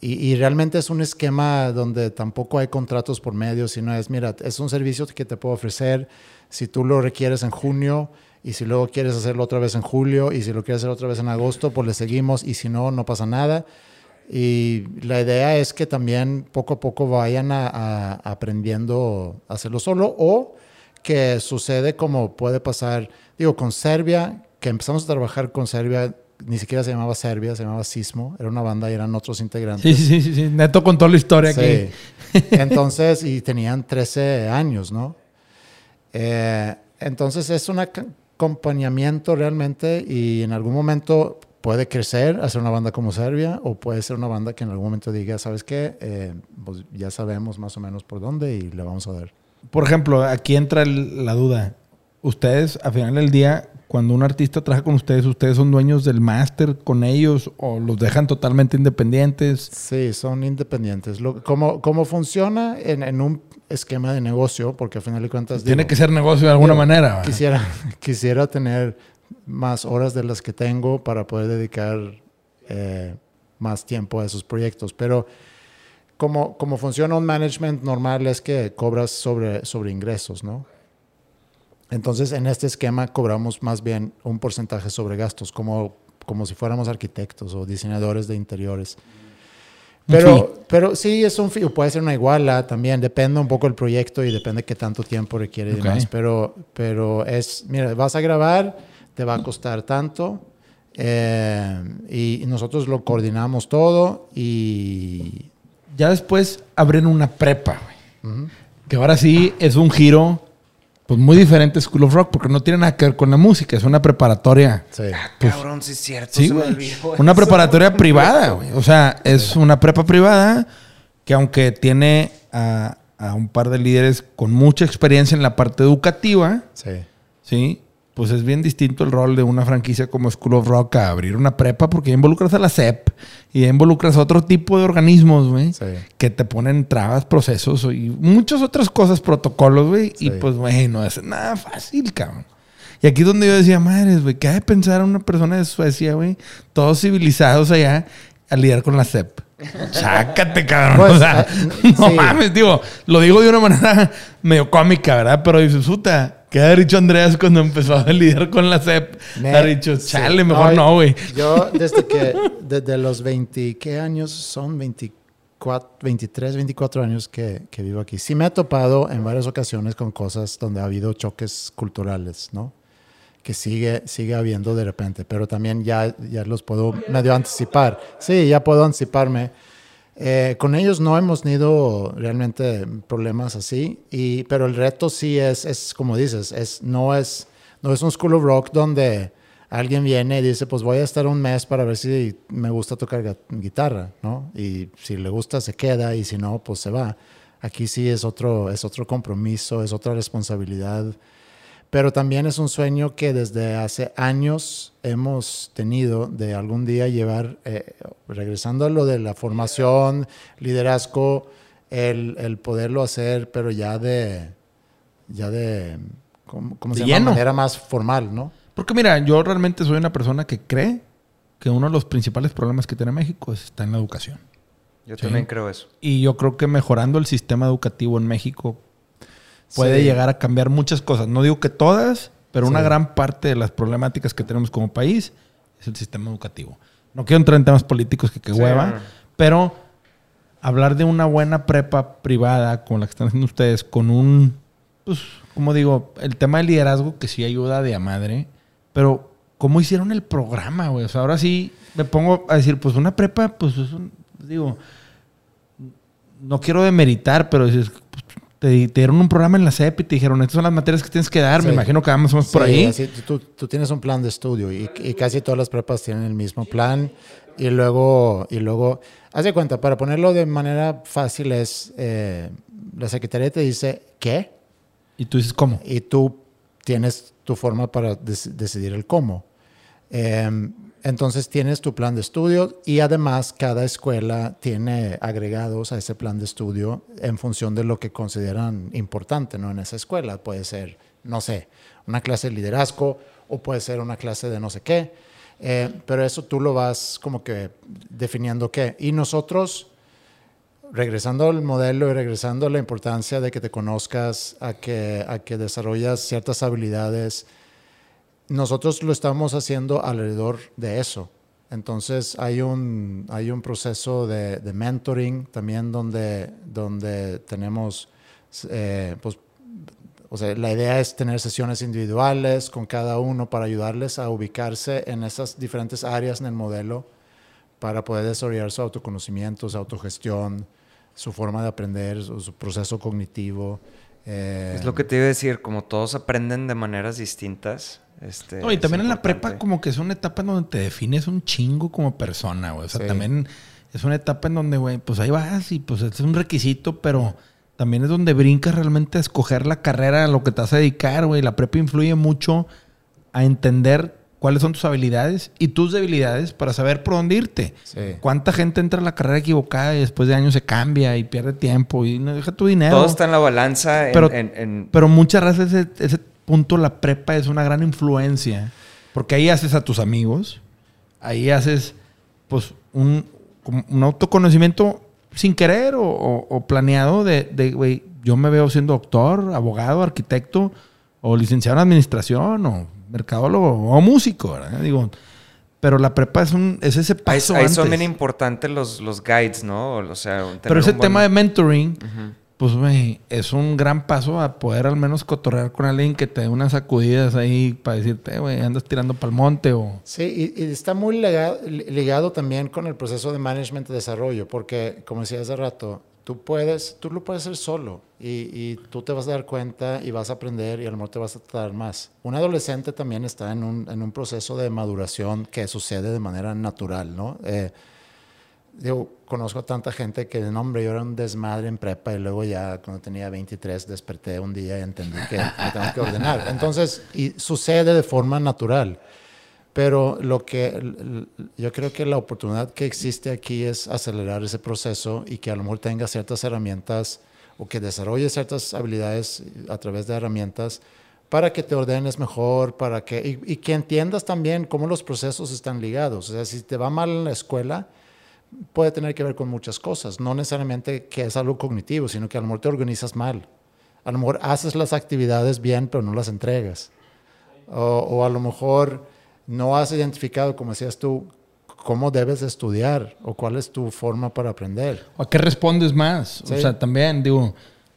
y, y realmente es un esquema donde tampoco hay contratos por medio, sino es, mira, es un servicio que te puedo ofrecer si tú lo requieres en junio y si luego quieres hacerlo otra vez en julio y si lo quieres hacer otra vez en agosto, pues le seguimos y si no, no pasa nada. Y la idea es que también poco a poco vayan a, a- aprendiendo a hacerlo solo o que sucede como puede pasar, digo, con Serbia, que empezamos a trabajar con Serbia, ni siquiera se llamaba Serbia, se llamaba Sismo, era una banda y eran otros integrantes. Sí, sí, sí, sí. Neto con toda la historia Sí. aquí. Entonces, y tenían 13 años, ¿no? Eh, entonces es un ac- acompañamiento realmente y en algún momento puede crecer, hacer una banda como Serbia o puede ser una banda que en algún momento diga, ¿sabes qué? Eh, pues ya sabemos más o menos por dónde y le vamos a dar. Por ejemplo, aquí entra el- la duda. Ustedes, al final del día, cuando un artista trabaja con ustedes, ¿ustedes son dueños del máster con ellos o los dejan totalmente independientes? Sí, son independientes. Lo, ¿cómo, ¿Cómo funciona en, en un esquema de negocio? Porque al final de cuentas... Tiene digo, que ser negocio de alguna Digo, manera. Quisiera, quisiera tener más horas de las que tengo para poder dedicar eh, más tiempo a esos proyectos. Pero como, como funciona un management normal es que cobras sobre, sobre ingresos, ¿no? Entonces, en este esquema cobramos más bien un porcentaje sobre gastos, como, como si fuéramos arquitectos o diseñadores de interiores. Pero, pero sí, es un fee, puede ser una iguala también, depende un poco del proyecto y depende qué tanto tiempo requiere y demás. Pero, pero es, mira, vas a grabar, te va a costar tanto eh, y, nosotros lo coordinamos todo y... Ya después abren una prepa, güey. Que ahora sí es un giro pues muy diferente a School of Rock porque no tiene nada que ver con la música, es una preparatoria. Sí. Cabrón, sí es cierto. Sí, se me güey. olvidó Una eso. preparatoria privada, güey. O sea, es una prepa privada que aunque tiene a, a un par de líderes con mucha experiencia en la parte educativa, Sí. ¿sí? Pues es bien distinto el rol de una franquicia como School of Rock a abrir una prepa porque ya involucras a la SEP y ya involucras a otro tipo de organismos, güey. Sí. Que te ponen trabas, procesos y muchas otras cosas, protocolos, güey. Y pues, güey, no es nada fácil, cabrón. Y aquí es donde yo decía, madres, güey, ¿qué ha de pensar una persona de Suecia, güey? Todos civilizados allá a lidiar con la SEP. Sácate, cabrón. Pues, o sea, eh, no sí. mames, digo, lo digo de una manera medio cómica, ¿verdad? Pero dices, puta, ¿qué ha dicho Andreas cuando empezó a lidiar con la SEP? Me- ha dicho, sí. chale, mejor no, güey. Yo desde que, desde los 20, ¿qué años son? 24, 23, 24 años que, que vivo aquí. Sí me he topado en varias ocasiones con cosas donde ha habido choques culturales, ¿no? Que sigue, sigue habiendo de repente, pero también ya, ya los puedo medio anticipar. Sí, ya puedo anticiparme. Eh, con ellos no hemos tenido realmente problemas así, y, pero el reto sí es, es como dices, es, no, es, no es un School of Rock donde alguien viene y dice, pues voy a estar un mes para ver si me gusta tocar guitarra, ¿no? Y si le gusta se queda y si no, pues se va. Aquí sí es otro, es otro compromiso, es otra responsabilidad pero también es un sueño que desde hace años hemos tenido de algún día llevar, eh, regresando a lo de la formación, liderazgo, el, el poderlo hacer, pero ya de, ya de, ¿cómo, cómo se De llama? manera más formal, ¿no? Porque mira, yo realmente soy una persona que cree que uno de los principales problemas que tiene México es- está en la educación. Yo Sí. también creo eso. Y yo creo que mejorando el sistema educativo en México puede Sí. llegar a cambiar muchas cosas. No digo que todas, pero una gran parte de las problemáticas que tenemos como país es el sistema educativo. No quiero entrar en temas políticos que, que Sí, hueva, pero hablar de una buena prepa privada como la que están haciendo ustedes, con un, pues, como digo, el tema del liderazgo que sí ayuda de a madre, pero ¿cómo hicieron el programa, güey? O sea, ahora sí me pongo a decir, pues una prepa, pues es un, digo, no quiero demeritar, pero pues, te, te dieron un programa en la CEP y te dijeron, estas son las materias que tienes que dar, me imagino que vamos más por ahí. así, tú, tú tienes un plan de estudio y, y casi todas las prepas tienen el mismo plan. Y luego, y luego, haz de cuenta, para ponerlo de manera fácil es, eh, la secretaría te dice, ¿qué? Y tú dices, ¿cómo? y tú tienes tu forma para dec- decidir el cómo. Em, entonces tienes tu plan de estudio y además cada escuela tiene agregados a ese plan de estudio en función de lo que consideran importante ¿no? en esa escuela. Puede ser, no sé, una clase de liderazgo o puede ser una clase de no sé qué. Eh, pero eso tú lo vas como que definiendo qué. Y nosotros regresando al modelo y regresando a la importancia de que te conozcas, a que, a que desarrollas ciertas habilidades, nosotros lo estamos haciendo alrededor de eso. Entonces hay un, hay un proceso de, de mentoring también donde, donde tenemos, eh, pues, o sea, la idea es tener sesiones individuales con cada uno para ayudarles a ubicarse en esas diferentes áreas en el modelo para poder desarrollar su autoconocimiento, su autogestión, su forma de aprender, su, su proceso cognitivo. Eh, Es lo que te iba a decir, como todos aprenden de maneras distintas. Este, No, y también en la prepa como que es una etapa en donde te defines un chingo como persona, güey. O sea, Sí. también es una etapa en donde, güey, pues ahí vas y pues es un requisito, pero también es donde brincas realmente a escoger la carrera a lo que te vas a dedicar, güey. La prepa influye mucho a entender cuáles son tus habilidades y tus debilidades para saber por dónde irte. Sí. ¿Cuánta gente entra a la carrera equivocada y después de años se cambia y pierde tiempo y no deja tu dinero? Todo está en la balanza. Pero- en- en- Pero muchas veces ese, ese punto, la prepa es una gran influencia. Porque ahí haces a tus amigos, ahí haces pues un, un autoconocimiento sin querer o, o- o planeado de, güey, yo me veo siendo doctor, abogado, arquitecto o licenciado en administración o mercadólogo o músico, ¿verdad? Digo, pero la prepa es, un, es ese paso ahí son antes. bien importantes los, los guides, ¿no? O sea, tener Pero ese un buen- tema de mentoring, pues, güey, es un gran paso a poder al menos cotorrear con alguien que te dé unas sacudidas ahí para decirte, güey, andas tirando para el monte o... Sí, y, y está muy lega- li- ligado también con el proceso de management de desarrollo, porque como decía hace rato, tú puedes, tú lo puedes hacer solo y, y tú te vas a dar cuenta y vas a aprender y a lo mejor te vas a tardar más. Un adolescente también está en un, en un proceso de maduración que sucede de manera natural, ¿no? Eh, Digo, conozco a tanta gente que, no, hombre, yo era un desmadre en prepa y luego ya cuando tenía 23 desperté un día y entendí que me tengo que ordenar. Entonces, y sucede de forma natural. Pero lo que yo creo que la oportunidad que existe aquí es acelerar ese proceso y que a lo mejor tenga ciertas herramientas o que desarrolle ciertas habilidades a través de herramientas para que te ordenes mejor, para que y, que entiendas también cómo los procesos están ligados. O sea, si te va mal en la escuela, puede tener que ver con muchas cosas. No necesariamente que es algo cognitivo, sino que a lo mejor te organizas mal. A lo mejor haces las actividades bien, pero no las entregas. O a lo mejor no has identificado, como decías tú, cómo debes de estudiar o cuál es tu forma para aprender. ¿O a qué respondes más? O Sí. sea, también, digo,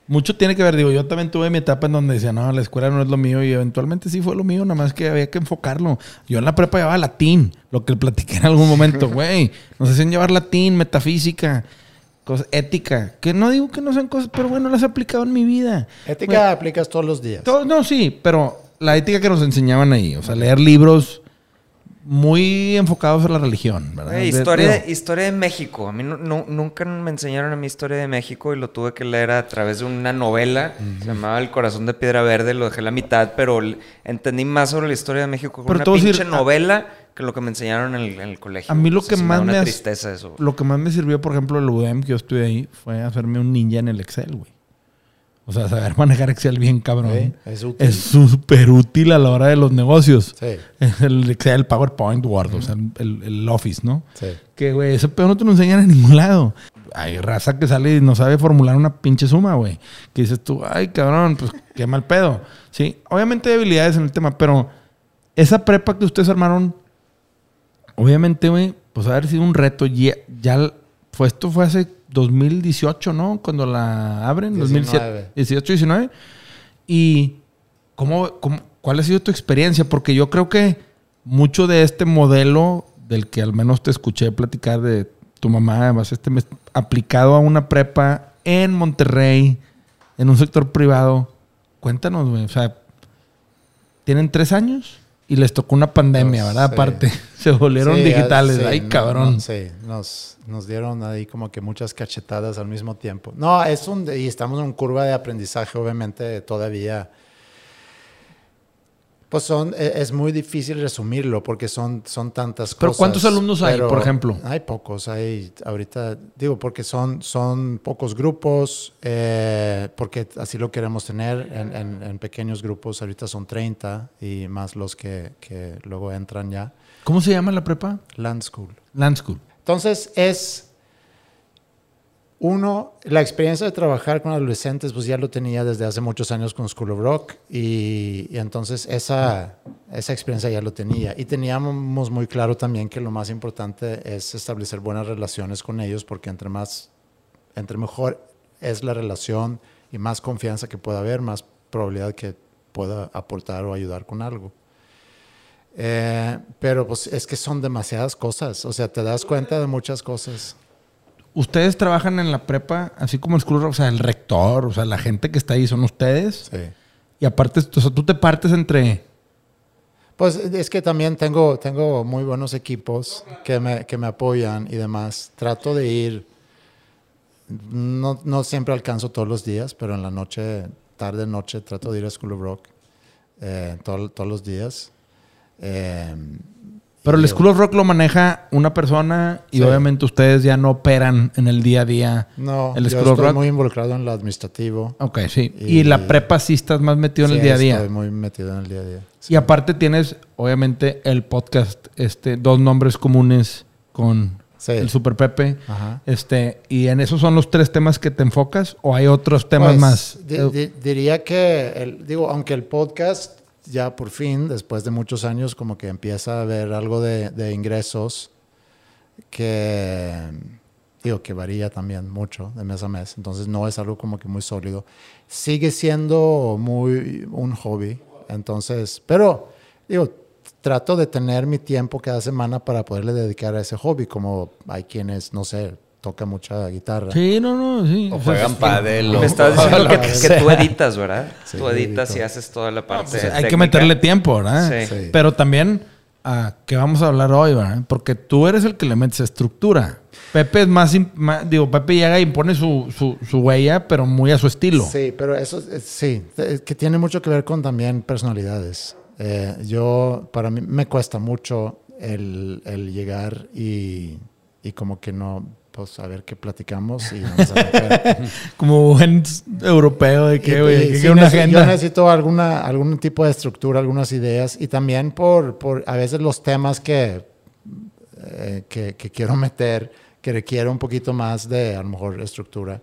mucho tiene que ver, digo, yo también tuve mi etapa en donde decía, no, la escuela no es lo mío y eventualmente sí fue lo mío, nada más que había que enfocarlo. Yo en la prepa llevaba latín, lo que platiqué en algún momento, güey. Nos hacían llevar latín, metafísica, cosas, ética, que no digo que no sean cosas, pero bueno, las he aplicado en mi vida. Ética aplicas todos los días. Todo- no, sí, pero la ética que nos enseñaban ahí, o sea, leer libros muy enfocados a la religión, ¿verdad? Eh, historia, de, historia de México. A mí no- no- nunca me enseñaron a mí historia de México y lo tuve que leer a través de una novela. Se llamaba El corazón de piedra verde. Lo dejé a la mitad, pero entendí más sobre la historia de México con Pero una pinche decir, novela que lo que me enseñaron en el, en el colegio. A mí lo O sea, que más me tristeza eso. Lo que más me sirvió, por ejemplo, el UDEM que yo estuve ahí, fue hacerme un ninja en el Excel, güey. O sea, saber manejar Excel bien cabrón. Sí, es súper útil a la hora de los negocios. Sí, El Excel, el PowerPoint, Word, o sea, el, el Office, ¿no? sí. Que, güey, ese pedo no te lo enseñan en ningún lado. Hay raza que sale y no sabe formular una pinche suma, güey. Que dices tú, ay, cabrón, pues qué mal pedo. Sí, obviamente hay habilidades en el tema, pero esa prepa que ustedes armaron, obviamente, güey, pues ha haber sido un reto. Ya, ya fue, esto fue hace 2018, ¿no? Cuando la abren, 2017, 19. 18, 19. Y ¿cómo, cómo, cuál ha sido tu experiencia? Porque yo creo que mucho de este modelo del que al menos te escuché platicar de tu mamá, además este mes, aplicado a una prepa en Monterrey, en un sector privado. Cuéntanos, güey. O sea, tienen tres años y les tocó una pandemia, ¿verdad? sí. Aparte, se volvieron Sí, digitales. sí, Ay, cabrón. no, sí, nos, nos dieron ahí como que muchas cachetadas al mismo tiempo. No, es un, y estamos en una curva de aprendizaje, obviamente, todavía. Pues son, e- es muy difícil resumirlo porque son, son tantas Pero cosas. ¿cuántos alumnos hay, por ejemplo? Hay pocos, hay ahorita, digo, porque son, son pocos grupos, eh, porque así lo queremos tener en, en- en pequeños grupos, ahorita son 30 y más los que, que luego entran ya. ¿Cómo se llama la prepa? Land School. Land School. Entonces es uno, la experiencia de trabajar con adolescentes, pues ya lo tenía desde hace muchos años con School of Rock y, entonces esa, esa experiencia ya lo tenía. Y teníamos muy claro también que lo más importante es establecer buenas relaciones con ellos porque entre más, entre mejor es la relación y más confianza que pueda haber, más probabilidad que pueda aportar o ayudar con algo. Eh, pero pues es que son demasiadas cosas, o sea, te das cuenta de muchas cosas. Ustedes trabajan en la prepa, así como el o sea, el rector, o sea, la gente que está ahí son ustedes. Sí. Y aparte, o sea, tú te partes entre... Pues es que también tengo, tengo muy buenos equipos que me, que me apoyan y demás. Trato de ir, no, no siempre alcanzo todos los días, pero en la noche, tarde, noche, trato de ir a School of Rock eh, todo- todos los días. Eh, Pero el School of Rock lo maneja una persona y Sí. obviamente ustedes ya no operan en el día a día. No, el yo School estoy Rock. muy involucrado en lo administrativo. Ok, sí. Y, Y- la prepa sí estás más metido en el día a día. Estoy muy metido en el día a día. Sí. Y aparte tienes, obviamente, el podcast, este, dos nombres comunes con el Super Pepe. Ajá. Este, y en esos son los tres temas que te enfocas o hay otros temas Pues, más. di- di- diría que, el, digo, aunque el podcast ya por fin, después de muchos años, como que empieza a haber algo de, de ingresos que, digo, que varía también mucho de mes a mes. Entonces no es algo como que muy sólido. Sigue siendo muy un hobby. Entonces, pero, digo, trato de tener mi tiempo cada semana para poderle dedicar a ese hobby, como hay quienes, no sé, toca mucha guitarra. Sí, no, no, sí. O juegan padel. Me estabas diciendo que, que tú editas, ¿verdad? Sí, tú editas edito. y haces toda la parte. pues, hay que meterle tiempo, ¿verdad? Sí. Sí. Pero también, ¿a qué vamos a hablar hoy, verdad? Porque tú eres el que le metes estructura. Pepe es más, digo, Pepe llega y impone su, su, su huella, pero muy a su estilo. Sí, pero eso es- sí, es que tiene mucho que ver con también personalidades. Eh, yo, para mí, me cuesta mucho el, el llegar y, y como que no, pues a ver qué platicamos y vamos a. Como buen europeo de que, güey, sí una agenda. Yo necesito alguna, algún tipo de estructura, algunas ideas y también por, por a veces los temas que, eh, que, que quiero meter que requiere un poquito más de a lo mejor estructura.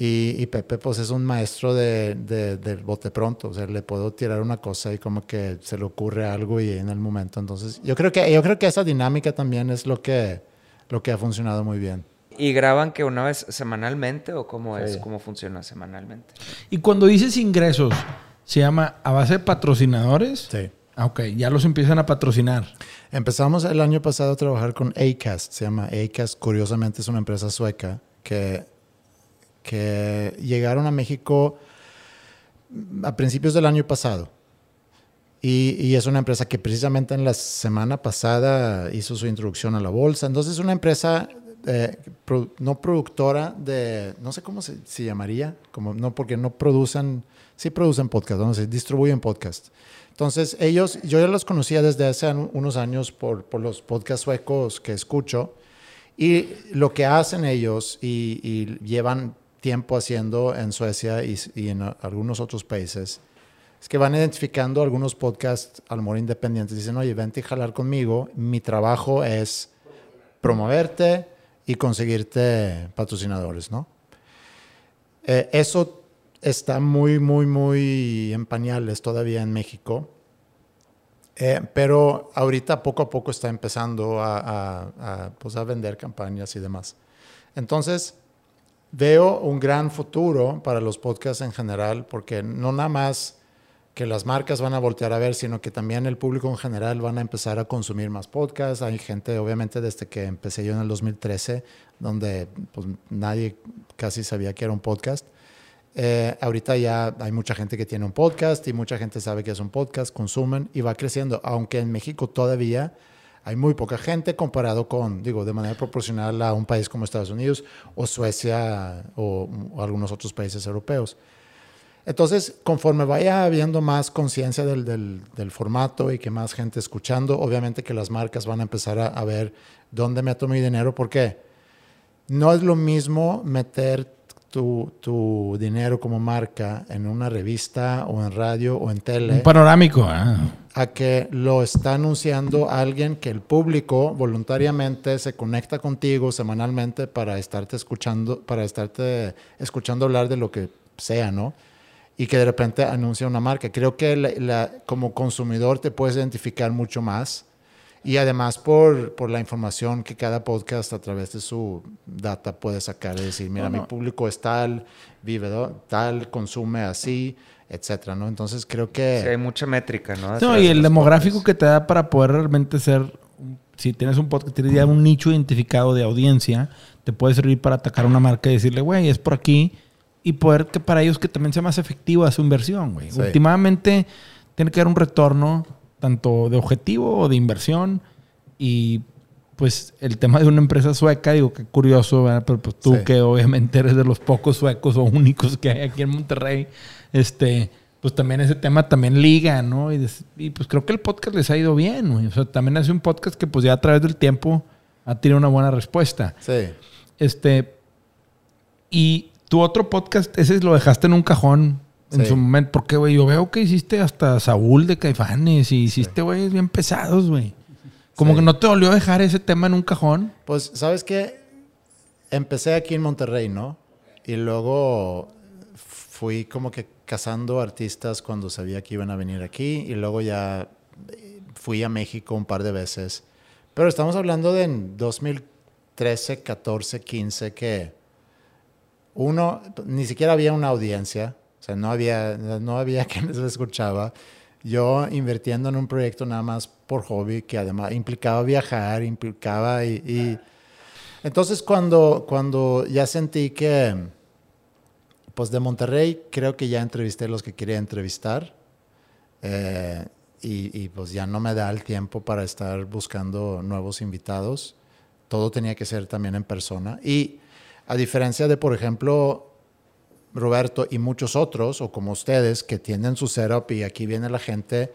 Y, y Pepe pues es un maestro de, de- del bote pronto, o sea, le puedo tirar una cosa y como que se le ocurre algo y en el momento. Entonces, yo creo que, yo creo que esa dinámica también es lo que, lo que ha funcionado muy bien. ¿Y graban que una vez semanalmente o cómo es? Sí. ¿Cómo funciona semanalmente? Y cuando dices ingresos, ¿se llama a base de patrocinadores? Sí. Ah, ok, ya los empiezan a patrocinar. Empezamos el año pasado a trabajar con Acast, se llama Acast, curiosamente es una empresa sueca que, que llegaron a México a principios del año pasado. Y, y es una empresa que precisamente en la semana pasada hizo su introducción a la bolsa. Entonces es una empresa eh, pro- no productora de, no sé cómo se, se llamaría, como no porque no producen, sí producen podcast, no sé, distribuyen podcast. Entonces ellos, yo ya los conocía desde hace unos años por, por los podcasts suecos que escucho y lo que hacen ellos y, y llevan tiempo haciendo en Suecia y, y en algunos otros países es que van identificando algunos podcasts al mejor independientes. Dicen, oye, vente a jalar conmigo. Mi trabajo es promoverte y conseguirte patrocinadores, ¿no? Eh, eso está muy, muy, muy en pañales todavía en México. Eh, pero ahorita poco a poco está empezando a, a- a, pues, a vender campañas y demás. Entonces, veo un gran futuro para los podcasts en general, porque no nada más que las marcas van a voltear a ver, sino que también el público en general van a empezar a consumir más podcasts. Hay gente, obviamente, desde que empecé yo en el 2013, donde pues, nadie casi sabía que era un podcast. Eh, ahorita ya hay mucha gente que tiene un podcast y mucha gente sabe que es un podcast, consumen y va creciendo, aunque en México todavía hay muy poca gente comparado con, digo, de manera proporcional a un país como Estados Unidos o Suecia o, o algunos otros países europeos. Entonces, conforme vaya habiendo más conciencia del, del- del formato y que más gente escuchando, obviamente que las marcas van a empezar a, a ver dónde meto mi dinero, porque no es lo mismo meter tu, tu dinero como marca en una revista o en radio o en tele Un panorámico. ah. a que lo está anunciando alguien que el público voluntariamente se conecta contigo semanalmente para estarte escuchando, para estarte escuchando hablar de lo que sea, ¿no? Y que de repente anuncia una marca. Creo que la- la- como consumidor te puedes identificar mucho más. Y además por, por la información que cada podcast a través de su data puede sacar y decir, mira, mi público es tal, vive ¿no? tal, consume así, etcétera, ¿no? Entonces creo que... Sí, hay mucha métrica, ¿no? No, y el demográfico podcasts. que te da para poder realmente ser, si tienes un podcast, tienes ya un nicho identificado de audiencia, te puede servir para atacar a una marca y decirle, güey, es por aquí, y poder que para ellos que también sea más efectiva su inversión, güey. Sí. Últimamente tiene que haber un retorno tanto de objetivo o de inversión y pues el tema de una empresa sueca, digo, qué curioso, ¿verdad? Pero pues tú Sí. que obviamente eres de los pocos suecos o únicos que hay aquí en Monterrey, este, pues también ese tema también liga, ¿no? Y, des- y, pues creo que el podcast les ha ido bien, güey. O sea, también hace un podcast que pues ya a través del tiempo ha tenido una buena respuesta. Sí. Este, y tu otro podcast, ese lo dejaste en un cajón en Sí. su momento, porque, güey, yo veo que hiciste hasta Saúl de Caifanes y hiciste, güey, bien pesados, güey. Como Sí. que no te dolió dejar ese tema en un cajón. Pues, ¿sabes qué? Empecé aquí en Monterrey, ¿no? Y luego fui como que cazando artistas cuando sabía que iban a venir aquí y luego ya fui a México un par de veces. Pero estamos hablando de en 2013, 14, 15 que uno, ni siquiera había una audiencia, o sea, no había, no había quien les escuchaba. Yo invirtiendo en un proyecto nada más por hobby, que además implicaba viajar, implicaba y... Entonces cuando, cuando ya sentí que, pues de Monterrey, creo que ya entrevisté los que quería entrevistar. eh, y, y, pues ya no me da el tiempo para estar buscando nuevos invitados. Todo tenía que ser también en persona. Y a diferencia de, por ejemplo, Roberto y muchos otros, o como ustedes, que tienen su setup y aquí viene la gente.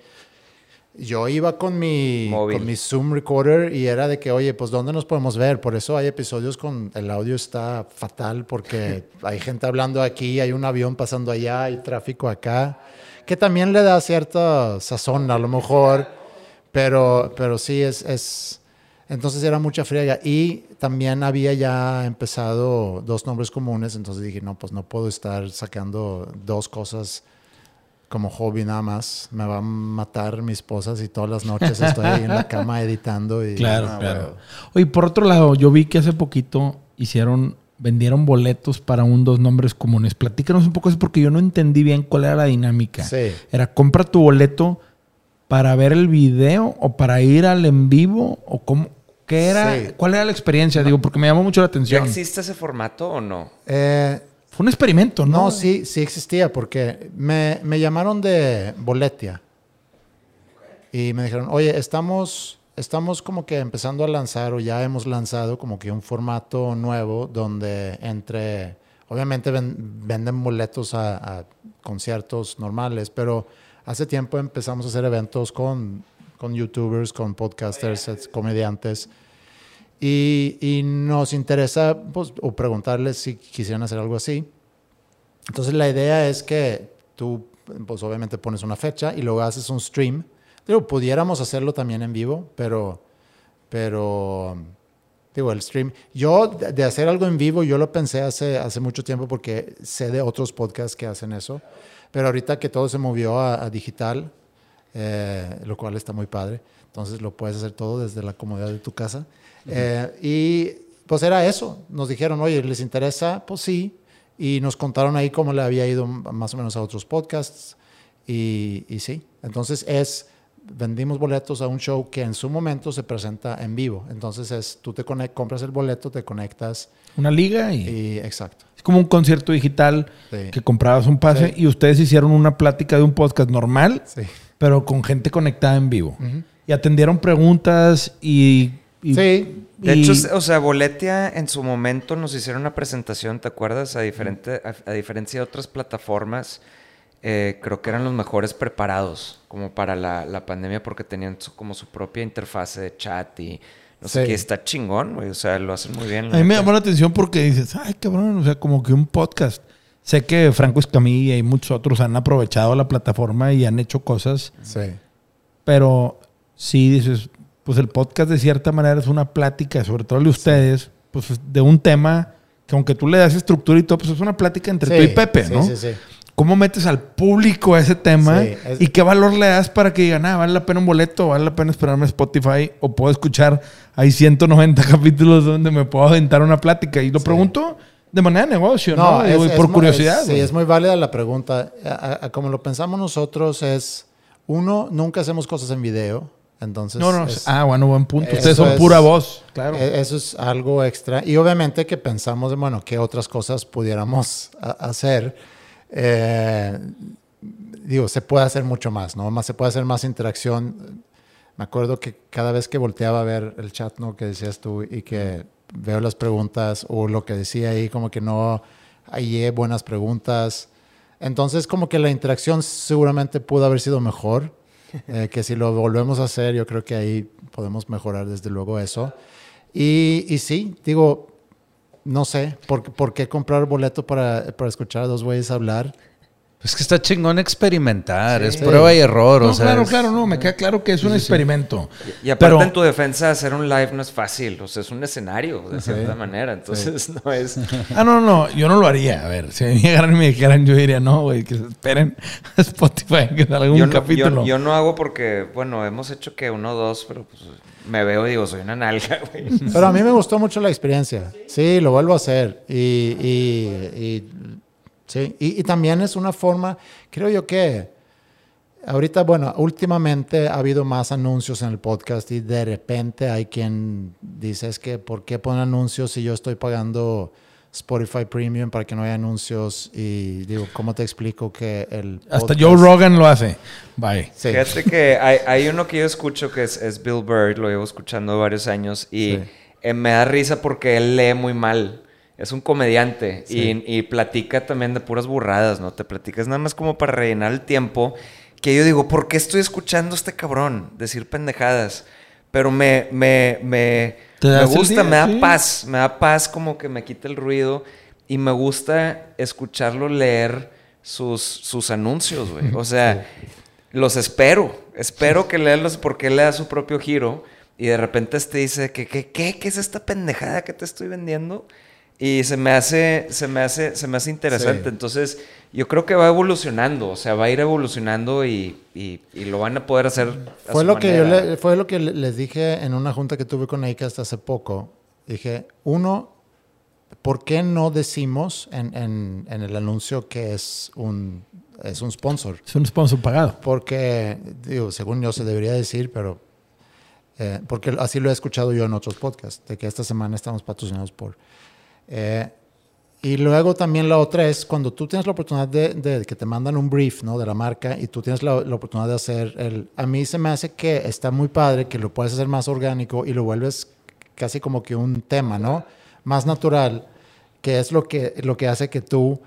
Yo iba con mi, Móvil. con mi Zoom recorder y era de que, oye, pues ¿dónde nos podemos ver? Por eso hay episodios con el audio está fatal porque hay gente hablando aquí, hay un avión pasando allá, hay tráfico acá, que también le da cierta sazón a lo mejor, pero, pero sí es, es... Entonces era mucha friega y también había ya empezado dos nombres comunes, entonces dije, no, pues no puedo estar sacando dos cosas como hobby nada más. Me va a matar mi esposa si todas las noches estoy ahí en la cama editando. Y, Claro, Ah, claro. bueno. Oye, por otro lado, yo vi que hace poquito hicieron, vendieron boletos para un dos nombres comunes. Platícanos un poco eso porque yo no entendí bien cuál era la dinámica. Sí. Era compra tu boleto para ver el video o para ir al en vivo o cómo, qué era, Sí. cuál era la experiencia, digo, porque me llamó mucho la ¿Ya atención. existe ese formato o no? Eh, Fue un experimento, ¿no? no, sí, sí existía porque me, me llamaron de Boletia. Y me dijeron, oye, estamos estamos como que empezando a lanzar o ya hemos lanzado como que un formato nuevo donde entre, obviamente ven- venden boletos a, a conciertos normales, pero hace tiempo empezamos a hacer eventos con, con youtubers, con podcasters, comediantes. Y, y nos interesa pues, o preguntarles si quisieran hacer algo así. Entonces la idea es que tú, pues obviamente pones una fecha y luego haces un stream. Digo, pudiéramos hacerlo también en vivo, pero, pero, digo, el stream. Yo de de hacer algo en vivo, yo lo pensé hace, hace mucho tiempo porque sé de otros podcasts que hacen eso. Pero ahorita que todo se movió a, a digital, eh, lo cual está muy padre. Entonces lo puedes hacer todo desde la comodidad de tu casa. Eh, y pues era eso. Nos dijeron, oye, ¿les interesa? Pues sí. Y nos contaron ahí cómo le había ido más o menos a otros podcasts. Y, y sí. Entonces es, vendimos boletos a un show que en su momento se presenta en vivo. Entonces es, tú te conec- compras el boleto, te conectas Una liga y, y exacto. es como un concierto digital Sí. que comprabas un pase Sí. y ustedes hicieron una plática de un podcast normal, Sí. Pero con gente conectada en vivo. Y atendieron preguntas y... y- Sí. De y- hecho, o sea, Boletia en su momento nos hicieron una presentación, ¿te acuerdas? A, diferente, a, a diferencia de otras plataformas, eh, creo que eran los mejores preparados como para la, la pandemia porque tenían su- como su propia interfase de chat y no sé Sí. qué, está chingón, güey. O sea, lo hacen muy bien. A mí me llamó la atención porque dices, ay, cabrón, o sea, como que un podcast. Sé que Franco Escamilla y muchos otros han aprovechado la plataforma y han hecho cosas, Sí. pero sí dices, pues el podcast de cierta manera es una plática, sobre todo de ustedes, pues de un tema que aunque tú le das estructura y todo, pues es una plática entre tú y Sí, Pepe, sí, ¿no? Sí, sí. ¿Cómo metes al público a ese tema? Sí, es- ¿Y qué valor le das para que digan, ah, vale la pena un boleto, vale la pena esperarme Spotify o puedo escuchar, hay 190 capítulos donde me puedo aventar una plática? Y lo pregunto de manera de negocio, ¿no? Por curiosidad. es- sí, es muy válida la pregunta. A- a- a como lo pensamos nosotros es, uno, nunca hacemos cosas en video. Entonces, no, no, es- ah, bueno, buen punto. Ustedes son es- pura voz, claro. e- eso es algo extra. Y obviamente que pensamos, de, bueno, qué otras cosas pudiéramos a- hacer. Eh, digo, se puede hacer mucho más, ¿no? Más, se puede hacer más interacción. Me acuerdo que cada vez que volteaba a ver el chat, ¿no? Que decías tú y que veo las preguntas o lo que decía ahí, como que no hallé buenas preguntas. Entonces, como que la interacción seguramente pudo haber sido mejor. eh, que si lo volvemos a hacer, yo creo que ahí podemos mejorar desde luego eso. Y, y sí, digo, no sé, ¿por, por qué comprar boleto para, para escuchar a dos güeyes hablar? Es que está chingón experimentar, es prueba y error. No, o sea, claro, es- claro, no, me queda claro que es un experimento. Y aparte Pero- en tu defensa hacer un live no es fácil, o sea, es un escenario de cierta manera, entonces no es... Ah, no, no, yo no lo haría. A ver, si me llegaran y me dijeran, yo diría, no, güey, que se esperen a Spotify, que salga un yo, no, capítulo. yo- yo no hago porque, bueno, hemos hecho que uno o dos, pero pues me veo y digo, soy una nalga, güey. Pero a mí me gustó mucho la experiencia. Sí, lo vuelvo a hacer. Y, y, y- sí. y, y también es una forma, creo yo que ahorita, bueno, últimamente ha habido más anuncios en el podcast y de repente hay quien dice, es que, ¿por qué ponen anuncios si yo estoy pagando Spotify Premium para que no haya anuncios? Y digo, ¿cómo te explico que el... Hasta Joe Rogan lo hace. Bye. Sí. Fíjate que hay, hay uno que yo escucho que es, es Bill Burr, lo llevo escuchando varios años y Sí. eh, me da risa porque él lee muy mal. Es un comediante Sí. y, y platica también de puras burradas, ¿no? Te platicas nada más como para rellenar el tiempo. Que yo digo, ¿por qué estoy escuchando a este cabrón decir pendejadas? Pero me, me, me, Te me gusta, día, me da sí. paz, me da paz como que me quita el ruido y me gusta escucharlo leer sus, sus anuncios, güey. O sea, los espero. Espero que lea los porque él le da su propio giro y de repente te dice que ¿qué, qué, qué es esta pendejada que te estoy vendiendo? Y se me hace, se me hace, se me hace interesante. Sí. Entonces, yo creo que va evolucionando, o sea, va a ir evolucionando y, y- y lo van a poder hacer. a Fue su lo, que yo le- fue lo que le- les dije en una junta que tuve con Acast hace poco. Dije, uno, ¿por qué no decimos en, en- en el anuncio que es un, es un sponsor? Es un sponsor pagado. Porque, digo, según yo se debería decir, pero... eh, porque así lo he escuchado yo en otros podcasts, de que esta semana estamos patrocinados por... eh, Y luego también la otra es cuando tú tienes la oportunidad de, de que te mandan un brief, ¿no? De la marca y tú tienes la, la, oportunidad de hacer el... A mí se me hace que está muy padre, que lo puedes hacer más orgánico y lo vuelves casi como que un tema, ¿no? Más natural, que es lo que, lo que hace que tú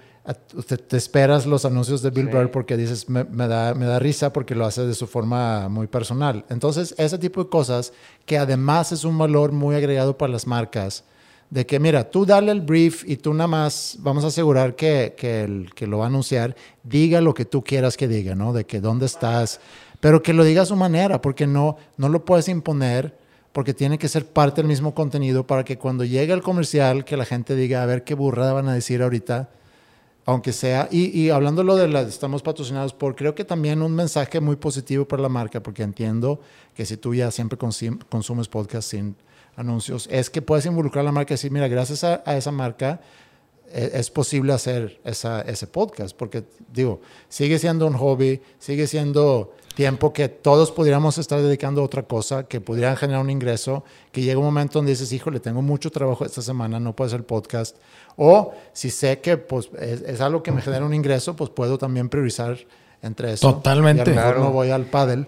te, te esperas los anuncios de Bill sí. Burr porque dices, me, me, da, me da risa porque lo hace de su forma muy personal. Entonces, ese tipo de cosas que además es un valor muy agregado para las marcas, de que mira, tú dale el brief y tú nada más vamos a asegurar que, que el que lo va a anunciar diga lo que tú quieras que diga, ¿no? De que dónde estás, pero que lo diga a su manera, porque no, no lo puedes imponer, porque tiene que ser parte del mismo contenido para que cuando llegue el comercial, que la gente diga, a ver qué burrada van a decir ahorita, aunque sea, y, y hablando lo de las, estamos patrocinados por, creo que también un mensaje muy positivo para la marca, porque entiendo que si tú ya siempre consumes podcast sin anuncios, es que puedes involucrar a la marca y decir, mira, gracias a, a esa marca es, es, posible hacer esa, ese podcast, porque digo, sigue siendo un hobby, sigue siendo tiempo que todos pudiéramos estar dedicando a otra cosa, que pudieran generar un ingreso, que llega un momento donde dices, híjole, tengo mucho trabajo esta semana, no puedo hacer podcast, o si sé que pues, es, es algo que me genera un ingreso, pues puedo también priorizar entre eso. Totalmente. Y a lo mejor claro. no voy al pádel.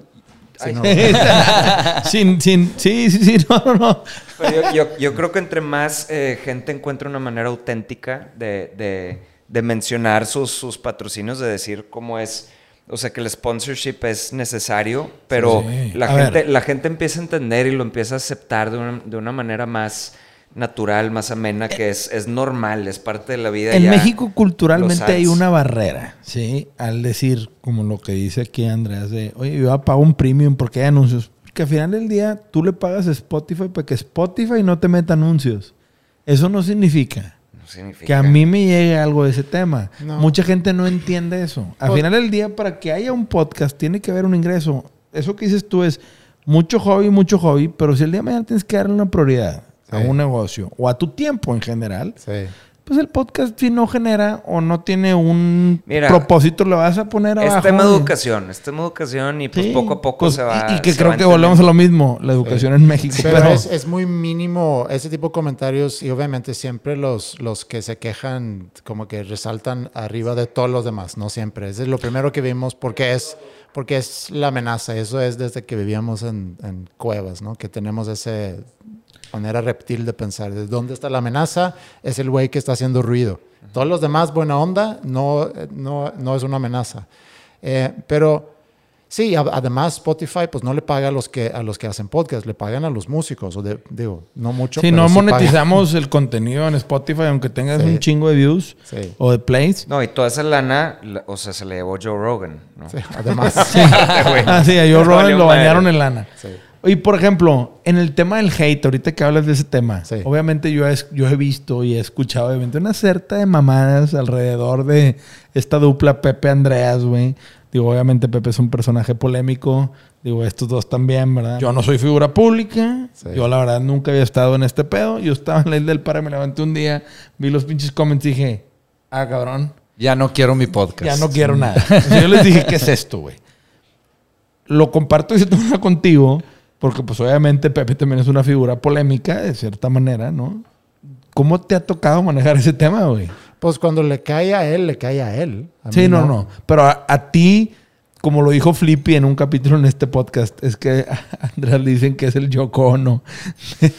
Sin, sin, sí, sí, sí, no, no, no. Pero yo, yo, yo, creo que entre más eh, gente encuentra una manera auténtica de, de, de mencionar sus, sus, patrocinios, de decir cómo es, o sea, que el sponsorship es necesario, pero sí. la, gente, la gente empieza a entender y lo empieza a aceptar de una, de una manera más natural, más amena, que es, es normal, es parte de la vida. En México culturalmente hay una barrera, ¿sí? Al decir, como lo que dice aquí Andreas, de, oye, yo pago un premium porque hay anuncios. Que al final del día tú le pagas a Spotify para que Spotify no te meta anuncios. Eso no significa, no significa. que a mí me llegue algo de ese tema. No. Mucha gente no entiende eso. Al final del día, para que haya un podcast, tiene que haber un ingreso. Eso que dices tú es mucho hobby, mucho hobby, pero si el día de mañana tienes que darle una prioridad sí. a un negocio o a tu tiempo en general, sí. pues el podcast si no genera o no tiene un Mira, propósito, lo vas a poner abajo. Es tema de educación, es tema de educación y pues sí, poco a poco pues, se va. Y, y que creo que volvemos a lo mismo, la educación en México. pero, pero es, es, muy mínimo ese tipo de comentarios y obviamente siempre los, los que se quejan como que resaltan arriba de todos los demás, no siempre. Ese es lo primero que vimos porque es porque es la amenaza. Eso es desde que vivíamos en, en cuevas, ¿no? Que tenemos ese manera reptil de pensar. ¿De dónde está la amenaza? Es el güey que está haciendo ruido. Todos los demás, buena onda, no, no, no es una amenaza. Eh, pero sí, a, además Spotify pues no le paga a los que, a los que hacen podcast, le pagan a los músicos. O de, digo, no mucho. Sí, no sí monetizamos pagan. el contenido en Spotify, aunque tengas sí. un chingo de views sí. o de plays. No, y toda esa lana, o sea, se le llevó Joe Rogan. ¿no? Sí, además. ah, sí, a Joe Rogan lo bañaron en lana. Y por ejemplo, en el tema del hate, ahorita que hablas de ese tema, sí. obviamente yo he, yo he visto y he escuchado obviamente una certa de mamadas alrededor de esta dupla Pepe Andreas, güey. Digo, obviamente Pepe es un personaje polémico. Digo, estos dos también, ¿verdad? Yo no soy figura pública. Sí. Yo, la verdad, nunca había estado en este pedo. Yo estaba en la isla del para, me levanté un día, vi los pinches comments y dije, ah, cabrón. Ya no quiero mi podcast. Ya no quiero nada. Entonces, yo les dije, ¿qué es esto, güey? Lo comparto y se contigo. Porque pues obviamente Pepe también es una figura polémica, de cierta manera, ¿no? ¿Cómo te ha tocado manejar ese tema, güey? Pues cuando le cae a él, le cae a él. A sí, no, no, no. Pero a, a, ti, como lo dijo Flippy en un capítulo en este podcast, es que a Andrés le dicen que es el Yoko Ono.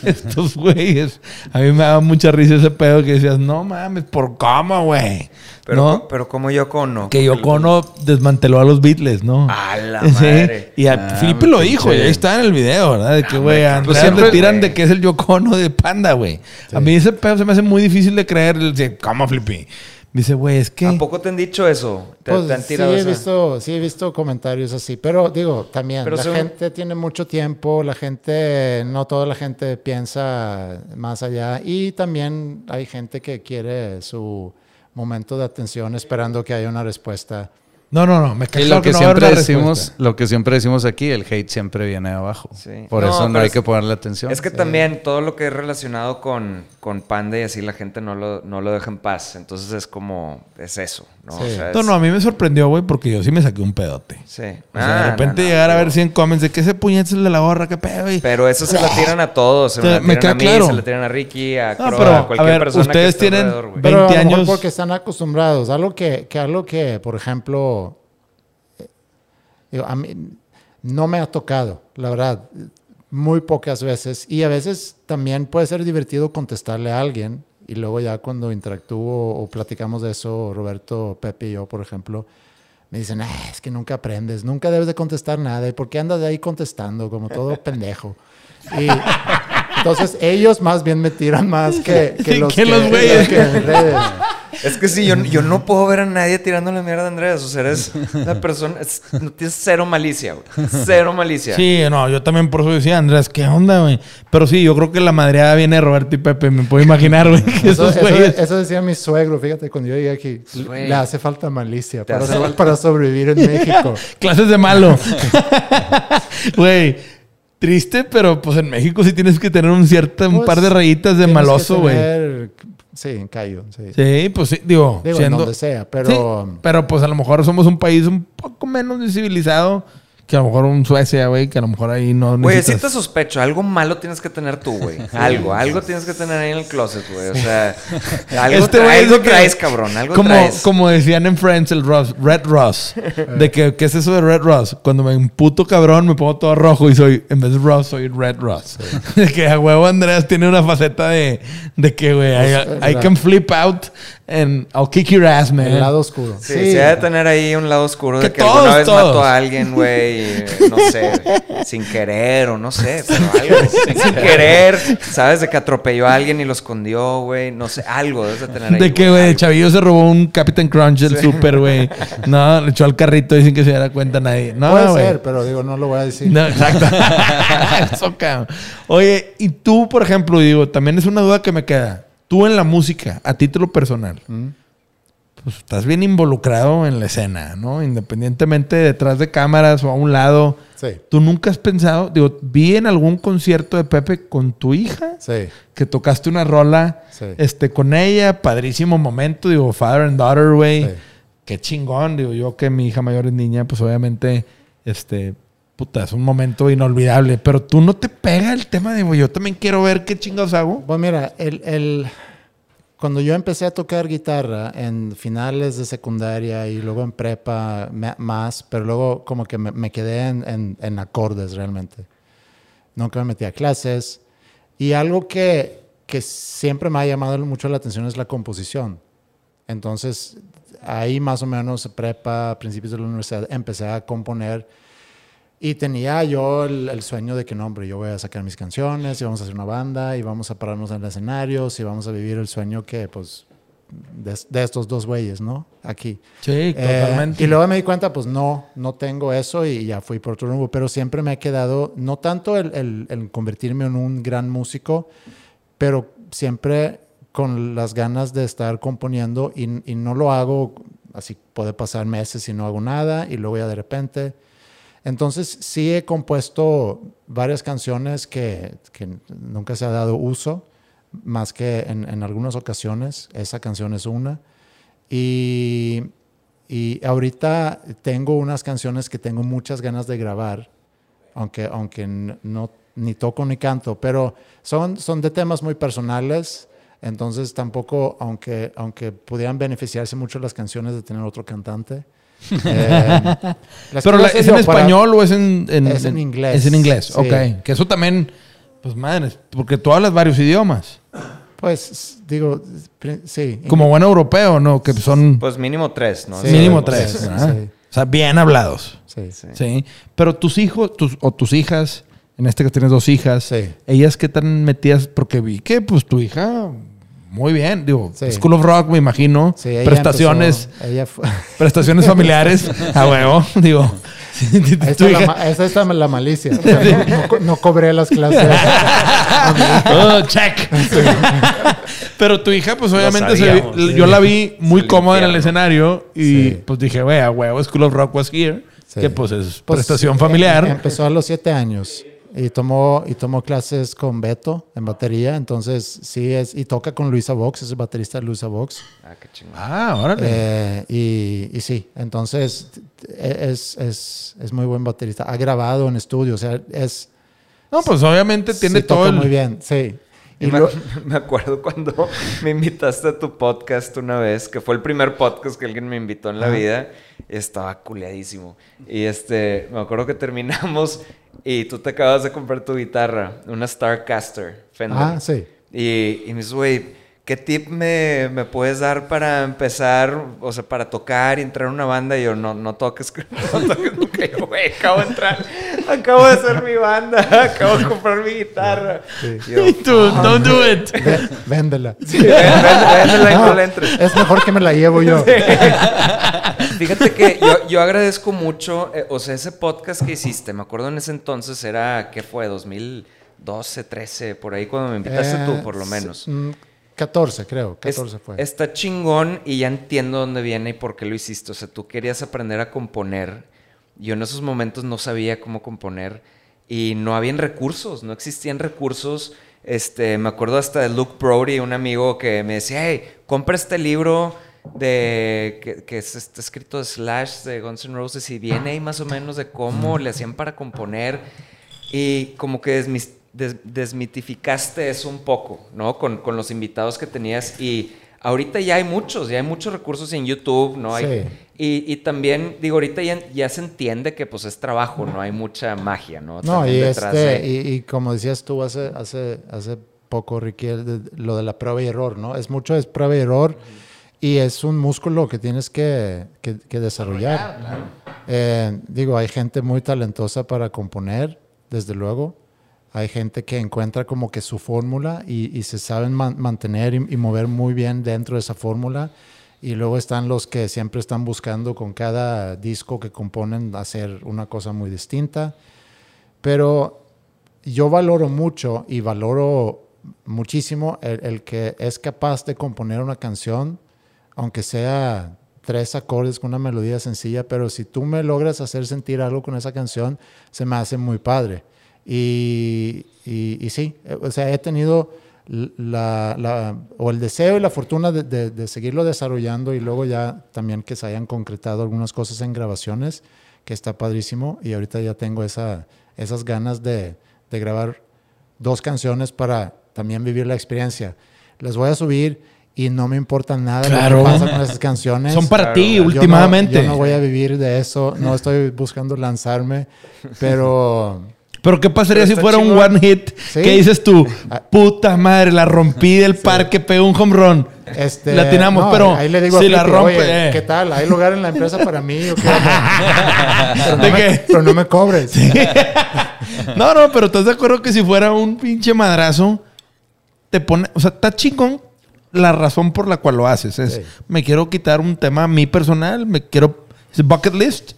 Estos güeyes. A mí me daba mucha risa ese pedo que decías, no mames, ¿por cómo, güey? Pero, ¿no? pero como Yoko Ono. Que Yoko Ono desmanteló a los Beatles, ¿no? A la Sí. madre. Y a Ah, Felipe lo dijo, y ahí está en el video, ¿verdad? De que, güey, a pues Andrea siempre, le tiran güey. de que es el Yoko Ono de Panda, güey. A mí ese pedo se me hace muy difícil de creer. De, ¿Cómo, Flippy? Dice, güey, es que... ¿A poco te han dicho eso? ¿Te, Pues, te han sí, tirado he esa? visto, sí he visto comentarios así, pero digo, también, Pero la según- gente tiene mucho tiempo, la gente, no toda la gente piensa más allá y también hay gente que quiere su momento de atención esperando que haya una respuesta No, no, no. Me Y lo que, no a haber siempre decimos, respuesta. lo que siempre decimos aquí, el hate siempre viene de abajo. Sí. Por No, eso no hay es- que ponerle atención. Es que también todo lo que es relacionado con, con Panda y así la gente no lo, no lo deja en paz. Entonces es como, es eso, ¿no? Sí. O sea, No, es- no, a mí me sorprendió, güey, porque yo sí me saqué un pedote. Sí. O sea, Ah, de repente no, no, llegar a ver 100 comments de que ese puñete es el de la gorra, qué pedo, güey. Pero eso se la tiran a todos. Se Te- me la me tiran queda a mí, claro. se la tiran a Ricky, a, No, Crow, pero, a cualquier a ver, persona ustedes que tienen alrededor, güey. ve- Pero 20 a lo mejor años- porque están acostumbrados. Algo que, que algo que, por ejemplo, eh, digo, a mí no me ha tocado, la verdad, muy pocas veces. Y a veces también puede ser divertido contestarle a alguien. Y luego ya cuando interactúo o platicamos de eso, Roberto, Pepe y yo, por ejemplo, me dicen, "Ah, es que nunca aprendes, nunca debes de contestar nada. ¿Y por qué andas de ahí contestando como todo pendejo? Y entonces ellos más bien me tiran más que, que los, Que los güeyes. que en redes. Es que sí, yo, yo no puedo ver a nadie tirándole mierda a Andrés. O sea, eres una persona. es- no tienes cero malicia, güey. Cero malicia. Sí, no, yo también por eso decía, Andrés, ¿qué onda, güey? Pero sí, yo creo que la madreada viene de Roberto y Pepe, me puedo imaginar, güey, que Eso, esos eso- güeyes. eso decía mi suegro, fíjate, cuando yo llegué aquí. Güey. Le hace falta malicia para, hace so- falta- para sobrevivir en México. Clases de malo. Güey, triste, pero pues en México sí tienes que tener un cierto, un Pues, par de rayitas de maloso, güey. Sí, en callo, sí. Sí, pues sí, digo, Digo, en siendo... donde sea, pero... Sí, pero pues a lo mejor somos un país un poco menos civilizado que a lo mejor un Suecia, güey, que a lo mejor ahí no Güey, sí necesitas... te sospecho. Algo malo tienes que tener tú, güey. Algo, algo tienes que tener ahí en el closet, güey. O sea, algo, Este tra- güey es algo que- traes, cabrón. Algo como, traes. como decían en Friends, el Ross, Red Ross. de que, ¿qué es eso de Red Ross? Cuando me emputo cabrón, me pongo todo rojo y soy, en vez de Ross, soy Red Ross. de que a huevo Andrés tiene una faceta de, de que, güey, I, I can flip out and I'll kick your ass, man. El lado oscuro. Sí, sí, debe tener ahí un lado oscuro de Que que alguna todos, vez todos. mató a alguien, güey, no sé, sin querer o no sé, pero algo. sin querer, ¿sabes? De que atropelló a alguien y lo escondió, güey, no sé, algo debes de tener ahí. De que, güey, chavillo se robó un Captain Crunch del super, güey. No, le echó al carrito y sin que se diera cuenta nadie. No, Puede ser, pero digo, no lo voy a decir. No, exacto. Eso. Oye, y tú, por ejemplo, digo, también es una duda que me queda. Tú en la música, a título personal, pues estás bien involucrado en la escena, ¿no? Independientemente detrás de cámaras o a un lado. Sí, ¿Tú nunca has pensado, digo, vi en algún concierto de Pepe con tu hija sí. que tocaste una rola Sí. este, con ella, padrísimo momento, digo, father and daughter, güey. Qué chingón, digo, yo que mi hija mayor es niña, pues obviamente, este, puta, es un momento inolvidable. Pero tú no te pega el tema de, yo también quiero ver qué chingados hago. Pues mira, el, el- cuando yo empecé a tocar guitarra en finales de secundaria y luego en prepa más, pero luego como que me, me quedé en, en- en acordes realmente. Nunca me metí a clases. Y algo que, que siempre me ha llamado mucho la atención es la composición. Entonces, ahí más o menos, prepa, principios de la universidad, empecé a componer. Y tenía yo el, el sueño de que, no, hombre, yo voy a sacar mis canciones y vamos a hacer una banda y vamos a pararnos en el escenario y vamos a vivir el sueño que, pues, de, de estos dos güeyes, ¿no? Aquí. Sí, Eh, totalmente. y luego me di cuenta, pues no, no tengo eso y ya fui por otro rumbo, pero siempre me ha quedado, no tanto el, el- el convertirme en un gran músico, pero siempre con las ganas de estar componiendo y, y no lo hago, así puede pasar meses y no hago nada y luego ya de repente. Entonces sí he compuesto varias canciones que, nunca se ha dado uso, más que en, en algunas ocasiones. Esa canción es una. Y, y ahorita tengo unas canciones que tengo muchas ganas de grabar, aunque, aunque no, ni toco ni canto, pero son, son de temas muy personales. Entonces tampoco, aunque, aunque pudieran beneficiarse mucho las canciones de tener otro cantante. Eh, Pero la- ¿es en para- español o es en, Es en inglés. Es en inglés, Sí. ok. Que eso también, pues madre, porque tú hablas varios idiomas. Pues digo, sí. Como buen europeo, ¿no? Que son Pues mínimo tres, ¿no? Sí. mínimo tres. O sea, bien hablados. Sí. Sí. Sí. Pero tus hijos tus, o tus hijas, en este que tienes dos hijas, Sí. ellas qué tan metidas, porque vi que pues tu hija, muy bien, digo, Sí. School of Rock, me imagino, Sí, ella prestaciones, empezó- ella fue- prestaciones familiares, a huevo, digo, Ahí está la, esa está la malicia. O sea, no, no co- no cobré las clases. Oh, check. Pero tu hija, pues obviamente, sabíamos, yo la vi muy cómoda en el escenario y Sí. pues dije, güey, a huevo, School of Rock was here. Sí. Que pues es Pues, prestación em- familiar. Empezó a los siete años y tomó, y tomó clases con Beto en batería. Entonces, sí, es, y toca con Luisa Vox, es el baterista de Luisa Vox. Ah, qué chingón. Ah, órale. Eh, y, y sí, entonces es, es, es muy buen baterista. Ha grabado en estudio, o sea, es. no, pues obviamente tiene sí todo toca el... muy bien, sí. Y Y me, lo- me acuerdo cuando me invitaste a tu podcast una vez, que fue el primer podcast que alguien me invitó en la Ajá. vida. y Estaba culeadísimo. Y este, me acuerdo que terminamos y tú te acabas de comprar tu guitarra, una Starcaster Fender. ah, sí. Y, y me dice, güey, ¿qué tip me, me puedes dar para empezar, o sea, para tocar y entrar a una banda? Y yo, no, no toques, no toques nunca. Yo, güey, acabo de entrar, acabo de hacer mi banda, acabo de comprar mi guitarra. Y yo, Y tú, don't do it. Véndela. Sí, véndela y no No, le entres. es mejor que me la llevo yo. Fíjate que yo, yo agradezco mucho, eh, o sea, ese podcast que hiciste, me acuerdo en ese entonces era, ¿qué fue? 2012, 13, por ahí cuando me invitaste Eh, tú, por lo menos. mm, 14, creo. Es- 14 fue. Está chingón y ya entiendo dónde viene y por qué lo hiciste. O sea, tú querías aprender a componer. Yo en esos momentos no sabía cómo componer y no habían recursos, no existían recursos. Este, me acuerdo hasta de Luke Brody, un amigo que me decía, hey, compra este libro de que, que es- está escrito de Slash de Guns N' Roses y viene ahí más o menos de cómo le hacían para componer y como que desmitificaste eso un poco, ¿no? Con, con los invitados que tenías y ahorita ya hay muchos, ya hay muchos recursos en YouTube, ¿no? Hay. Y, y también, digo, ahorita ya, ya se entiende que pues es trabajo, no hay mucha magia, ¿no? No, y, detrás este, de- y, y como decías tú hace, hace, hace poco, Ricky, el de- lo de la prueba y error, ¿no? Es mucho es prueba y error y es un músculo que tienes que, que- que desarrollar. Eh, digo, hay gente muy talentosa para componer, desde luego. Hay gente que encuentra como que su fórmula y, y se saben man- mantener y, y mover muy bien dentro de esa fórmula. Y luego están los que siempre están buscando con cada disco que componen hacer una cosa muy distinta. Pero yo valoro mucho y valoro muchísimo el, el que es capaz de componer una canción, aunque sea tres acordes con una melodía sencilla, pero si tú me logras hacer sentir algo con esa canción, se me hace muy padre. Y, y, y sí, o sea, he tenido la, la- o el deseo y la fortuna de, de- de seguirlo desarrollando y luego ya también que se hayan concretado algunas cosas en grabaciones, que está padrísimo. Y ahorita ya tengo esa, esas ganas de, de grabar dos canciones para también vivir la experiencia. Las voy a subir y no me importa nada Claro. lo que pasa con esas canciones. Son para Claro, ti, yo no- últimamente. Yo no, voy a vivir de eso, no estoy buscando lanzarme, pero Pero ¿qué pasaría Pero si fuera un one hit? Sí. ¿Qué dices tú? Ah. Puta madre, la rompí del parque, pegó un home run. este, La atinamos, no, pero ahí le digo si a la rompe, "Oye, eh". ¿qué tal? ¿Hay lugar en la empresa para mí o qué? pero, no ¿De me, qué? pero no me cobres. no, no, pero ¿estás de acuerdo que si fuera un pinche madrazo, te pone, o sea, está chingón la razón por la cual lo haces. Es, Sí. me quiero quitar un tema a mí personal, me quiero, es bucket list,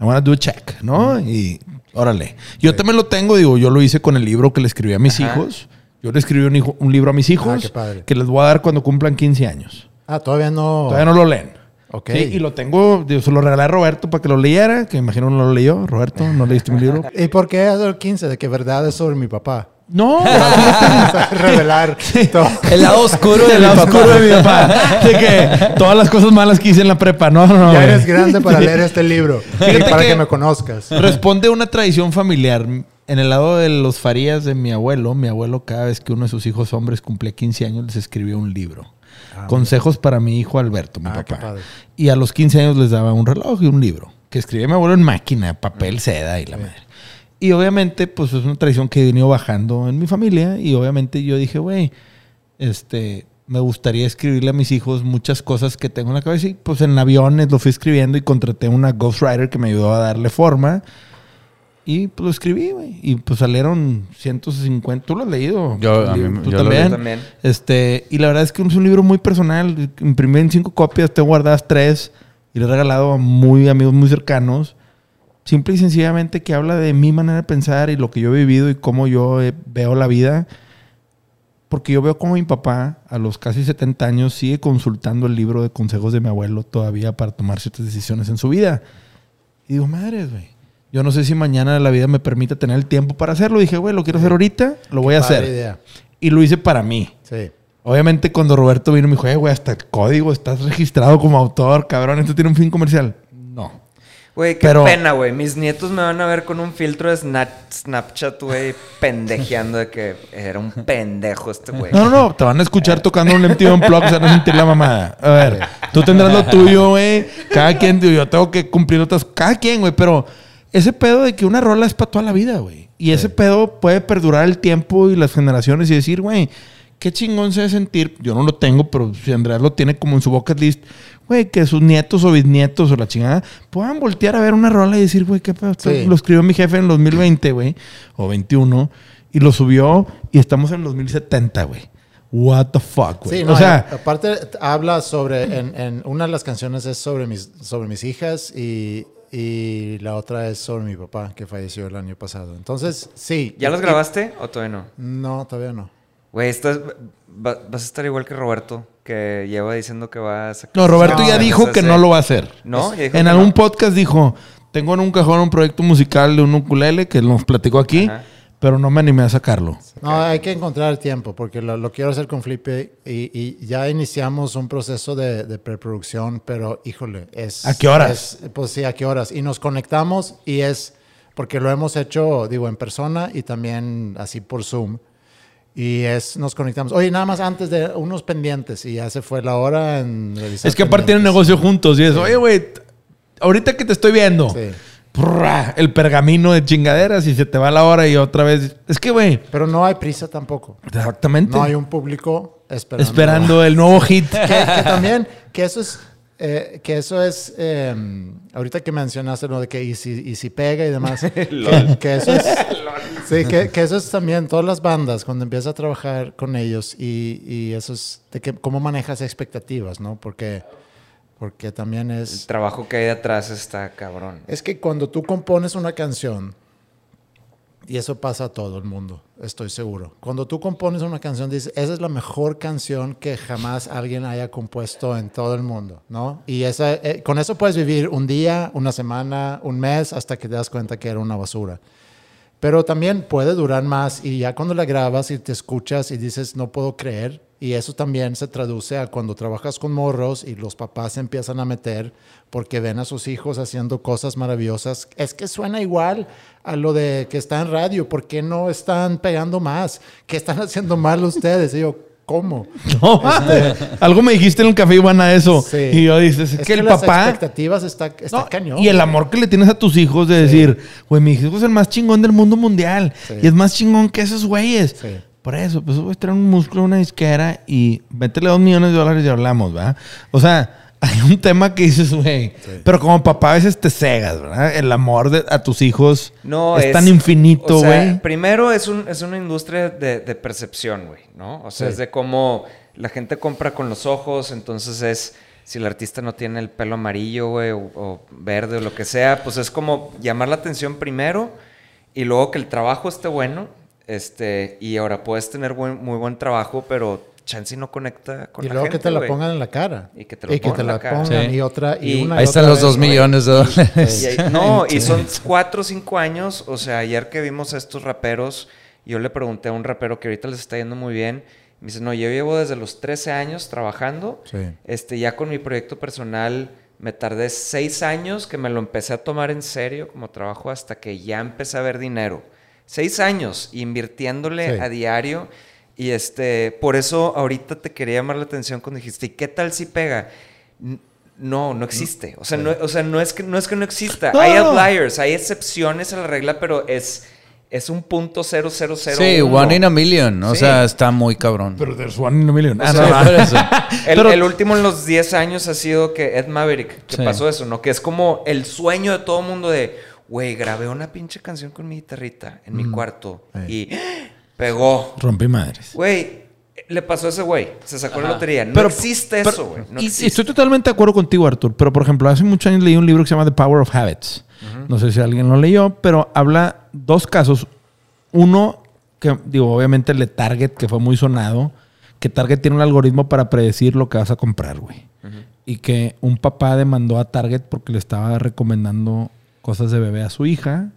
I wanna do a check, ¿no? Y órale. Yo también lo tengo, digo, yo lo hice con el libro que le escribí a mis Ajá. hijos. Yo le escribí un, hijo- un libro a mis hijos Ah, padre. que les voy a dar cuando cumplan 15 años. Ah, todavía no. Todavía no lo leen. Ok. Sí, y lo tengo, digo, se lo regalé a Roberto para que lo leyera, que imagino no lo leyó. Roberto, ¿no leíste mi libro? ¿Y por qué hacer el 15? De que verdad es sobre mi papá. No, Revelar todo. El lado oscuro el lado oscuro de mi papá. De que todas las cosas malas que hice en la prepa. No, no, no. ya eres grande para leer este libro. y para que... que- me conozcas. Responde a una tradición familiar. En el lado de los farías de mi abuelo, mi abuelo cada vez que uno de sus hijos hombres cumplía 15 años les escribía un libro. Consejos para mi hijo Alberto, mi Ah, papá. Y a los 15 años les daba un reloj y un libro. Que escribía mi abuelo en máquina, papel, seda y la madre. Y obviamente, pues es una tradición que he venido bajando en mi familia. Y obviamente yo dije, güey, este, me gustaría escribirle a mis hijos muchas cosas que tengo en la cabeza. Y pues en aviones lo fui escribiendo y contraté una ghostwriter que me ayudó a darle forma. Y pues lo escribí, güey. Y pues salieron 150. ¿Tú lo has leído? Yo, a mí- ¿Tú yo lo también? Este, y la verdad es que es un libro muy personal. Imprimí en cinco copias, tengo guardadas tres. Y le he regalado a muy amigos muy cercanos. Simple y sencillamente que habla de mi manera de pensar y lo que yo he vivido y cómo yo eh, veo la vida. Porque yo veo como mi papá, a los casi 70 años, sigue consultando el libro de consejos de mi abuelo todavía para tomar ciertas decisiones en su vida. Y digo, madres, güey. Yo no sé si mañana la vida me permite tener el tiempo para hacerlo. Dije, güey, lo quiero hacer ahorita, lo voy a hacer. idea. Y lo hice para mí. Sí. Obviamente cuando Roberto vino me dijo, eh, güey, hasta el código estás registrado como autor, cabrón, esto tiene un fin comercial. Güey, qué Pero- pena, güey. Mis nietos me van a ver con un filtro de Snap- Snapchat, güey, pendejeando de que era un pendejo este güey. No, no, no, te van a escuchar tocando un MTV Unplugged, se van a sentir la mamada. A ver, tú tendrás lo tuyo, güey. Cada quien, yo tengo que cumplir otras, cada quien, güey, pero ese pedo de que una rola es para toda la vida, güey. Y ese pedo puede perdurar el tiempo y las generaciones y decir, güey, qué chingón se debe sentir. Yo no lo tengo, pero si Andrés lo tiene como en su bucket list, güey, que sus nietos o bisnietos o la chingada puedan voltear a ver una rola y decir, güey, qué pedo. Sí. Lo escribió mi jefe en 2020, güey, o 21, y lo subió y estamos en 2070, güey. What the fuck, güey. Sí, no, o sea, aparte habla sobre, en, en una de las canciones es sobre mis, sobre mis hijas y, y la otra es sobre mi papá que falleció el año pasado. Entonces, sí. ¿Ya los Y- grabaste o todavía no? No, todavía no. Güey, esto es- va- vas a estar igual que Roberto, que lleva diciendo que va a sacar... no, Roberto No, ya dijo que no lo va a hacer. ¿No? Ya dijo en que algún no. podcast dijo, tengo en un cajón un proyecto musical de un ukulele que nos platicó aquí, Ajá. pero no me animé a sacarlo. No, hay que encontrar el tiempo porque lo, lo quiero hacer con Flippy y, y ya iniciamos un proceso de, de preproducción, pero híjole, es... ¿A qué horas? es- pues sí, a qué horas. Y nos conectamos y es porque lo hemos hecho, digo, en persona y también así por Zoom. Y es, nos conectamos. Oye, nada más antes de unos pendientes y ya se fue la hora en revisar Es que aparte tienen negocio juntos y es, oye, güey, ahorita que te estoy viendo, Sí. prrra, el pergamino de chingaderas y se te va la hora y otra vez. Es que, güey, Pero no hay prisa tampoco. exactamente. No hay un público esperando. Esperando el nuevo hit. que, que también, que eso es, eh, que eso es, eh, ahorita que mencionaste lo de que y si, y si pega y demás, que, que eso es, sí, que, que eso es también todas las bandas, cuando empiezas a trabajar con ellos y, y eso es de que, cómo manejas expectativas, ¿no? Porque, porque también El es... trabajo que hay detrás está cabrón. Es que cuando tú compones una canción, y eso pasa a todo el mundo, estoy seguro. Cuando tú compones una canción, dices, esa es la mejor canción que jamás alguien haya compuesto en todo el mundo, ¿no? Y esa, eh, con eso puedes vivir un día, una semana, un mes, hasta que te das cuenta que era una basura. Pero también puede durar más y ya cuando la grabas y te escuchas y dices, no puedo creer, y eso también se traduce a cuando trabajas con morros y los papás se empiezan a meter porque ven a sus hijos haciendo cosas maravillosas. Es que suena igual a lo de que está en radio, ¿por qué no están pegando más? ¿Qué están haciendo mal ustedes? Y yo, ¿cómo? No, algo me dijiste en el café Ivana eso. Sí. Y yo dices, es, Es que, el las papá... expectativas está, está No, cañón. Y el amor que le tienes a tus hijos de decir, güey, mi hijo es el más chingón del mundo mundial. Sí. Y es más chingón que esos güeyes. Por eso, pues voy a traer un músculo, una disquera y métele dos millones de dólares y hablamos, ¿verdad? O sea, hay un tema que dices, güey, pero como papá a veces te cegas, ¿verdad? El amor de, a tus hijos No, es, tan infinito, o sea, güey. primero es, un, es una industria de, de percepción, güey, ¿no? O sea, Sí. es de cómo la gente compra con los ojos, entonces es si el artista no tiene el pelo amarillo, güey, o, o verde o lo que sea, pues es como llamar la atención primero y luego que el trabajo esté bueno, este, y ahora puedes tener buen- muy buen trabajo, pero chance no conecta con y la luego gente, que te la pongan en la cara. Y que te lo pongan en la cara. pongan Sí. y otra y, Y- una y Ahí están otra los vez, dos millones de dólares. Y no, y son cuatro o cinco años. O sea, ayer que vimos a estos raperos, yo le pregunté a un rapero que ahorita les está yendo muy bien. Me dice, no, yo llevo desde los 13 años trabajando. Sí. Este, ya con mi proyecto personal me tardé seis años que me lo empecé a tomar en serio como trabajo hasta que ya empecé a ver dinero. Seis años invirtiéndole Sí. a diario. Y este, por eso ahorita te quería llamar la atención cuando dijiste, ¿y qué tal si pega? No, no existe. O sea, no, o sea, no, es, que, no es que no exista. No. Hay outliers, hay excepciones a la regla, pero es, es un punto cero cero cero Sí, uno. one in a million. O Sí. sea, está muy cabrón. Pero there's one in a million. Ah, O no, sea, no. eso. El, Pero- el último en los 10 años ha sido que Ed Maverick, que Sí. pasó eso, ¿no? Que es como el sueño de todo mundo de, güey, grabé una pinche canción con mi guitarrita en mi cuarto y pegó. Rompí madres. Güey, le pasó a ese güey, se sacó la lotería. No Pero- existe pero- eso, güey. No y- existe. estoy totalmente de acuerdo contigo, Artur. Pero, por ejemplo, hace muchos años leí un libro que se llama The Power of Habits. No sé si alguien lo leyó, pero habla dos casos. Uno, que digo, obviamente el de Target, que fue muy sonado, que Target tiene un algoritmo para predecir lo que vas a comprar, güey. Y que un papá demandó a Target porque le estaba recomendando cosas de bebé a su hija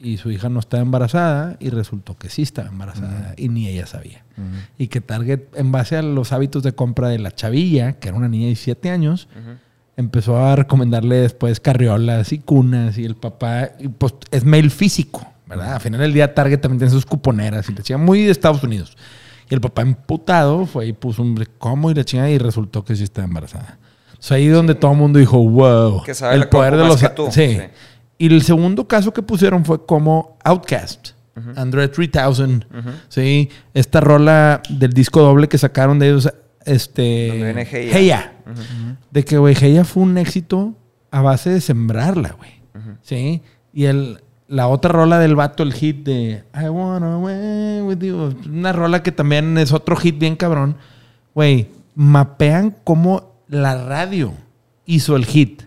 y su hija no estaba embarazada y resultó que sí estaba embarazada y ni ella sabía. Y que Target, en base a los hábitos de compra de la chavilla, que era una niña de 17 años, empezó a recomendarle después carriolas y cunas y el papá, y pues es mail físico, ¿verdad? Al final del día Target también tiene sus cuponeras y la chica muy de Estados Unidos. Y el papá emputado fue y puso un cómo y la chingada y resultó que sí estaba embarazada. O sea, ahí donde todo el mundo dijo, wow, Que sabe el poder de los... tú. Sí. Sí. Y el segundo caso que pusieron fue como Outcast. Android 3000. Sí. Esta rola del disco doble que sacaron de ellos. Este. Donde viene Heya. Heya. De que, güey, Heya fue un éxito a base de sembrarla, güey. Sí. Y el, la otra rola del vato, el hit de I wanna way with you. Una rola que también es otro hit bien cabrón. Güey, mapean cómo la radio hizo el hit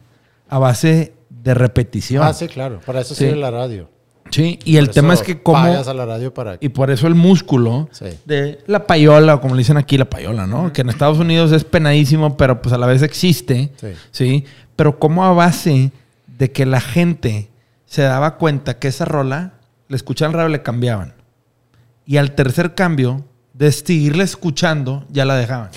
a base de repetición. Ah, sí, claro. Para eso Sí. sirve la radio. Sí, y el tema es que como... A la radio para Y por eso el músculo Sí. de la payola, o como le dicen aquí, la payola, ¿no? Que en Estados Unidos es penadísimo, pero pues a la vez existe. Sí. Sí. Pero como a base de que la gente se daba cuenta que esa rola, le escuchaban radio, le cambiaban. Y al tercer cambio, de seguirle escuchando, ya la dejaban.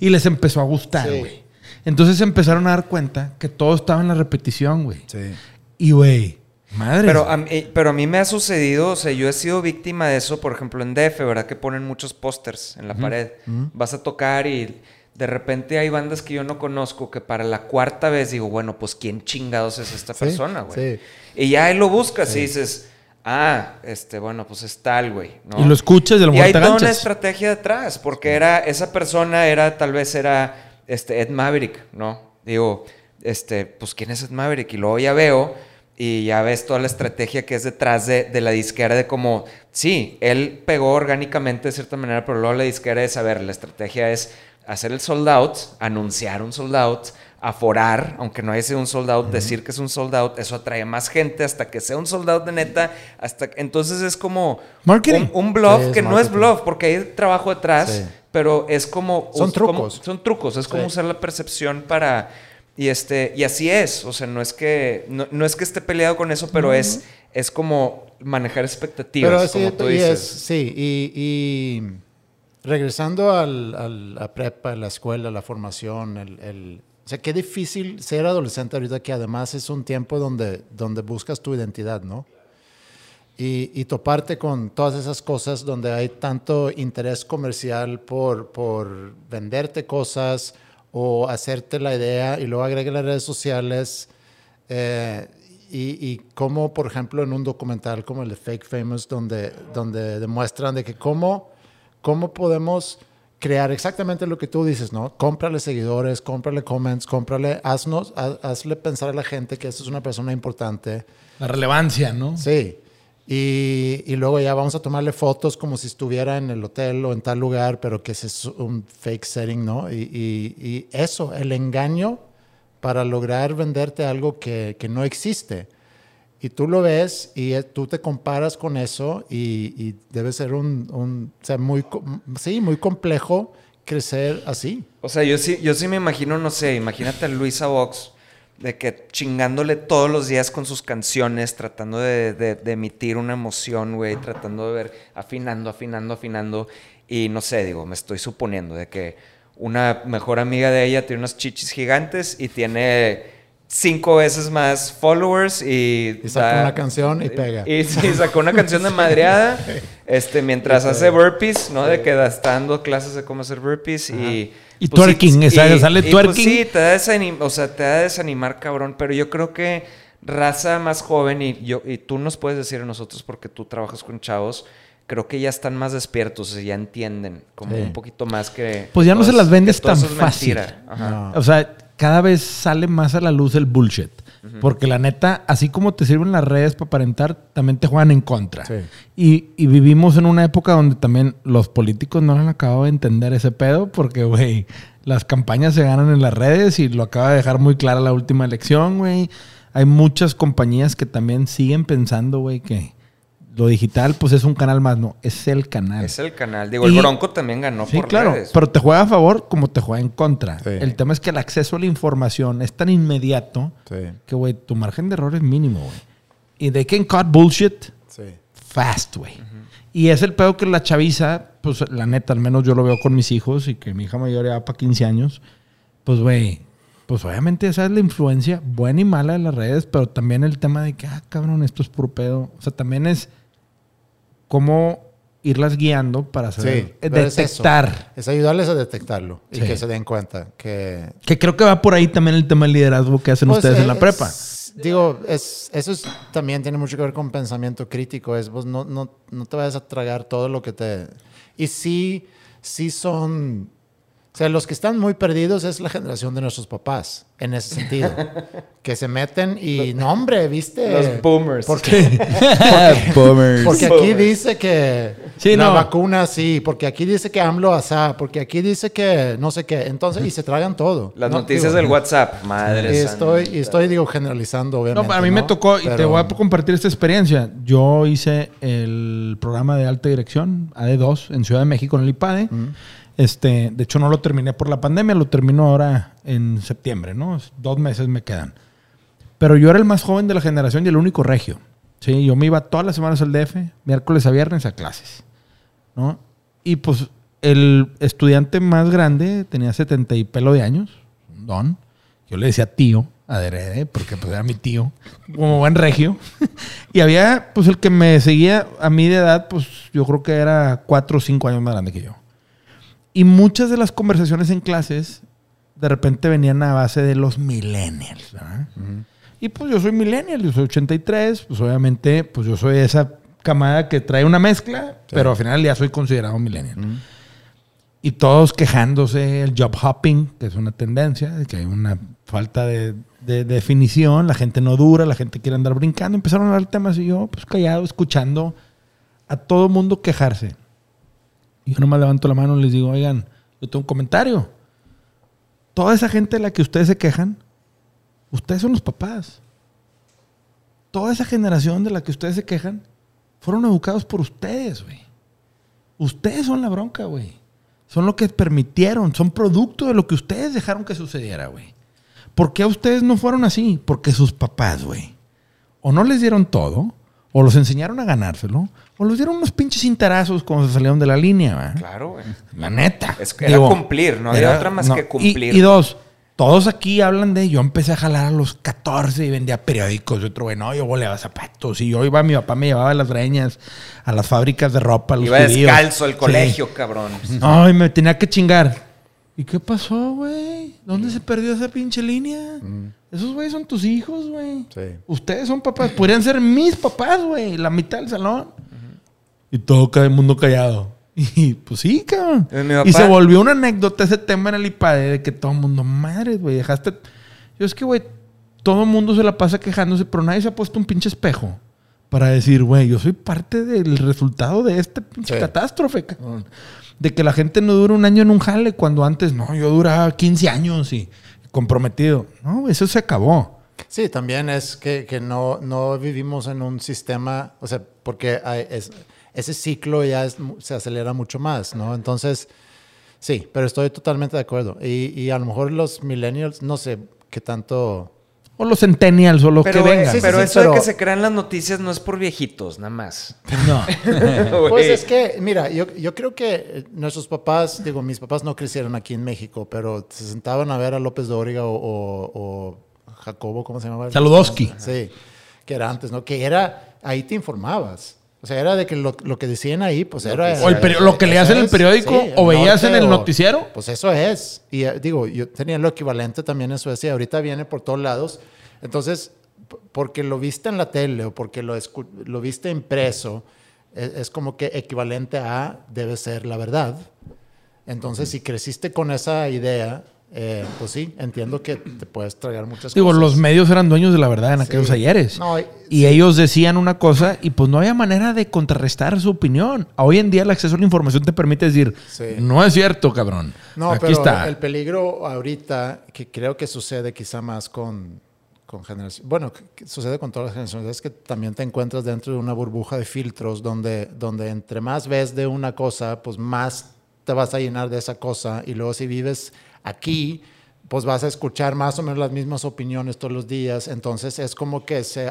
Y les empezó a gustar, Sí. güey. Entonces empezaron a dar cuenta que todo estaba en la repetición, güey. Sí. Y, güey, madre. Pero a, mí, pero a mí me ha sucedido, o sea, yo he sido víctima de eso, por ejemplo, en DF, ¿verdad? Que ponen muchos pósters en la pared. Vas a tocar y de repente hay bandas que yo no conozco que para la cuarta vez digo, bueno, pues ¿quién chingados es esta Sí, persona, güey? sí. Y ya ahí lo buscas y dices, ah, este, bueno, pues es tal, güey, ¿no? Y lo escuchas y a lo Y mejor hay te toda una estrategia detrás, porque era, esa persona era, tal vez era, este, Ed Maverick, ¿no? Digo, este, pues, ¿quién es Ed Maverick? Y luego ya veo y ya ves toda la estrategia que es detrás de, de la disquera de como, sí, él pegó orgánicamente de cierta manera, pero luego la disquera es, a ver, la estrategia es hacer el sold out, anunciar un sold out, aforar, aunque no haya sido un sold out, decir que es un sold out, eso atrae más gente hasta que sea un sold out de neta, hasta entonces es como Marketing. un, un bluff Sí, que no es marketing. bluff porque hay trabajo detrás, Sí. Pero es como Son us- como- trucos. son trucos, es como Sí. usar la percepción para y este y así es, o sea, no es que no, no es que esté peleado con eso, pero es es como manejar expectativas, Pero sí, como tú y dices. es- sí, y, y regresando al, al- a prepa, la escuela, la formación, el, el- o sea, qué difícil ser adolescente ahorita que además es un tiempo donde, donde buscas tu identidad, ¿no? Y, y toparte con todas esas cosas donde hay tanto interés comercial por, por venderte cosas o hacerte la idea y luego agrega las redes sociales. eh, y, y cómo, por ejemplo, en un documental como el de Fake Famous, donde, donde demuestran de que cómo, cómo podemos crear exactamente lo que tú dices, ¿no? Cómprale seguidores, cómprale comments, cómprale, haznos, haz- hazle pensar a la gente que esta es una persona importante. La relevancia, ¿no? Sí. Y, y luego ya vamos a tomarle fotos como si estuviera en el hotel o en tal lugar, pero que ese es un fake setting, ¿no? Y, y- y eso, el engaño para lograr venderte algo que, que no existe. Y tú lo ves y eh, tú te comparas con eso y, debe ser un, un- o sea, muy, sí, muy complejo crecer así. O sea, yo sí, yo sí me imagino, no sé, imagínate a Luisa Vox de que chingándole todos los días con sus canciones, tratando de, de- de emitir una emoción, güey, tratando de ver, afinando, afinando, afinando. Y no sé, digo, me estoy suponiendo de que una mejor amiga de ella tiene unas chichis gigantes y tiene cinco veces más followers y... Y saca da- una canción y pega. Y, sacó una canción de madreada, este, mientras hace burpees, ¿no? De que da- está dando clases de cómo hacer burpees y... Y pues, twerking, sí, esa- y- sale y, pues, twerking. sí, te da o sea, te da desanimar, cabrón, pero yo creo que raza más joven y yo y tú nos puedes decir a nosotros porque tú trabajas con chavos, creo que ya están más despiertos y ya entienden como Sí. un poquito más que Pues ya no se las vendes tan fácil. Ajá. No. O sea, cada vez sale más a la luz el bullshit. Porque la neta, así como te sirven las redes para aparentar, también te juegan en contra. Sí. Y, y vivimos en una época donde también los políticos no han acabado de entender ese pedo, porque, güey, las campañas se ganan en las redes y lo acaba de dejar muy clara la última elección, güey. hay muchas compañías que también siguen pensando, güey, que lo digital, pues es un canal más, no, es el canal. Es el canal. Digo, el Bronco también ganó Sí, por claro, redes. pero te juega a favor como te juega en contra. Sí. El tema es que el acceso a la información es tan inmediato Sí, que, güey, tu margen de error es mínimo, güey. Y they can cut bullshit sí. fast, güey. Y es el pedo que la chaviza, pues la neta, al menos yo lo veo con mis hijos y que mi hija mayor ya va para 15 años, pues, güey, pues obviamente esa es la influencia buena y mala de las redes, pero también el tema de que, ah, cabrón, esto es puro pedo. O sea, también es cómo irlas guiando para saber Sí, es detectar. Es, ayudarles a detectarlo y Sí. que se den cuenta que... Que creo que va por ahí también el tema del liderazgo que hacen Pues, ustedes en la prepa. Digo, es, eso es- también tiene mucho que ver con pensamiento crítico. Es vos no, no, no te vayas a tragar todo lo que te... Y sí, sí son... O sea, los que están muy perdidos es la generación de nuestros papás, en ese sentido. que se meten y, no hombre, ¿viste? Los boomers. Porque, Boomers. porque aquí dice que Sí, la no. vacuna sí, porque aquí dice que AMLO asá, porque aquí dice que no sé qué. Entonces, y se tragan todo. Las No, noticias digo, del WhatsApp. Madre y estoy, y estoy, digo, generalizando, obviamente. No, para mí me tocó, y te voy a compartir esta experiencia. Yo hice el programa de alta dirección, AD2, en Ciudad de México, en el IPADE. Este, de hecho, no lo terminé por la pandemia, lo termino ahora en septiembre, ¿no? Dos meses me quedan. Pero yo era el más joven de la generación y el único regio. Sí, yo me iba todas las semanas al DF, miércoles a viernes a clases, ¿no? Y pues el estudiante más grande tenía 70 y pelo de años, un don. Yo le decía tío, adrede, porque pues era mi tío, como buen regio. y había, pues el que me seguía a mí de edad, pues yo creo que era cuatro o cinco años más grande que yo. Y muchas de las conversaciones en clases de repente venían a base de los millennials, ¿verdad? Y pues yo soy millennial, yo soy 83, pues obviamente, pues yo soy esa camada que trae una mezcla, pero al final ya soy considerado millennial. Y todos quejándose, el job hopping, que es una tendencia, de que hay una falta de, de definición, la gente no dura, la gente quiere andar brincando. Empezaron a hablar temas y yo, pues callado, escuchando a todo mundo quejarse. Yo nomás levanto la mano y les digo, oigan, yo tengo un comentario. Toda esa gente de la que ustedes se quejan, ustedes son los papás. Toda esa generación de la que ustedes se quejan, fueron educados por ustedes, güey. Ustedes son la bronca, güey. Son lo que permitieron, son producto de lo que ustedes dejaron que sucediera, güey. ¿Por qué a ustedes no fueron así? Porque sus papás, güey. O no les dieron todo, o los enseñaron a ganárselo, o los dieron unos pinches interazos cuando se salieron de la línea, güey. Claro, güey. La neta. Es que era cumplir, no había otra más que cumplir. Y, y dos, todos aquí hablan de yo empecé a jalar a los 14 y vendía periódicos. Y otro güey, no, yo boleaba zapatos. Y yo iba, mi papá me llevaba a las greñas, a las fábricas de ropa, los Iba judíos. descalzo al Sí. colegio, cabrón. No, y me tenía que chingar. ¿Y qué pasó, güey? ¿Dónde se perdió esa pinche línea? Esos güeyes son tus hijos, güey. Sí. Ustedes son papás. Podrían ser mis papás, güey. La mitad del salón. Y todo cada mundo callado. Y pues sí, cabrón. Y se volvió una anécdota ese tema en el IPADE de que todo el mundo, madre, güey, dejaste. Yo es que, güey, todo el mundo se la pasa quejándose, pero nadie se ha puesto un pinche espejo para decir, güey, yo soy parte del resultado de esta pinche Sí. catástrofe, cabrón. De que la gente no dura un año en un jale cuando antes, no, yo duraba 15 años y comprometido. No, eso se acabó. Sí, también es que, que no, no vivimos en un sistema, o sea, porque hay- es- ese ciclo ya es se acelera mucho más, ¿no? Entonces, sí, pero estoy totalmente de acuerdo. Y, y a lo mejor los millennials, no sé qué tanto... O los centennials o los Pero, que eh, vengan. sí, sí, pero sí, eso pero- de que se crean las noticias no es por viejitos, nada más. No. Pues es que, mira, yo, yo creo que eh, nuestros papás, digo, mis papás no crecieron aquí en México, pero se sentaban a ver a López Dóriga o, o- o Jacobo, ¿cómo se llamaba? Saludowski. Sí, que era antes, ¿no? Que era, ahí te informabas. O sea, era de que lo, lo que decían ahí, pues era... O el peri- lo que leías en el periódico o veías en el o- noticiero. Pues eso es. Y eh, digo, yo tenía lo equivalente también en Suecia, ahorita viene por todos lados. Entonces, porque lo viste en la tele o porque lo, escu- lo viste impreso, es, es como que equivalente a debe ser la verdad. Entonces, si creciste con esa idea, eh, pues sí, entiendo que te puedes traer muchas Digo, cosas. los medios eran dueños de la verdad en aquellos ayeres. No, y- sí. ellos decían una cosa y pues no había manera de contrarrestar su opinión. Hoy en día el acceso a la información te permite decir, Sí. no es cierto, cabrón. No, Aquí pero está. el peligro ahorita, que creo que sucede quizá más con, con generación. Bueno, que sucede con todas las generaciones. Es que también te encuentras dentro de una burbuja de filtros donde, donde entre más ves de una cosa, pues más te vas a llenar de esa cosa. Y luego si vives aquí, pues vas a escuchar más o menos las mismas opiniones todos los días. Entonces es como que se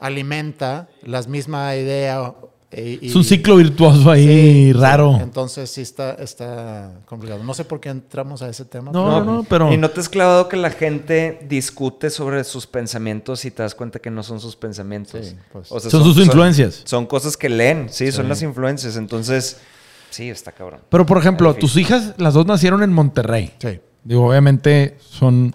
autoalimenta la misma idea. y- y- Es un ciclo virtuoso ahí Sí, sí. raro. Entonces sí está, está complicado. No sé por qué entramos a ese tema. No, pero- no, no, pero... ¿Y no te has clavado que la gente discute sobre sus pensamientos y te das cuenta que no son sus pensamientos? Sí, pues. O sea, Son sus influencias. Son, cosas que leen, sí, son las influencias. Entonces, sí, está cabrón. Pero, por ejemplo, tus hijas, las dos nacieron en Monterrey. Sí. Digo, obviamente son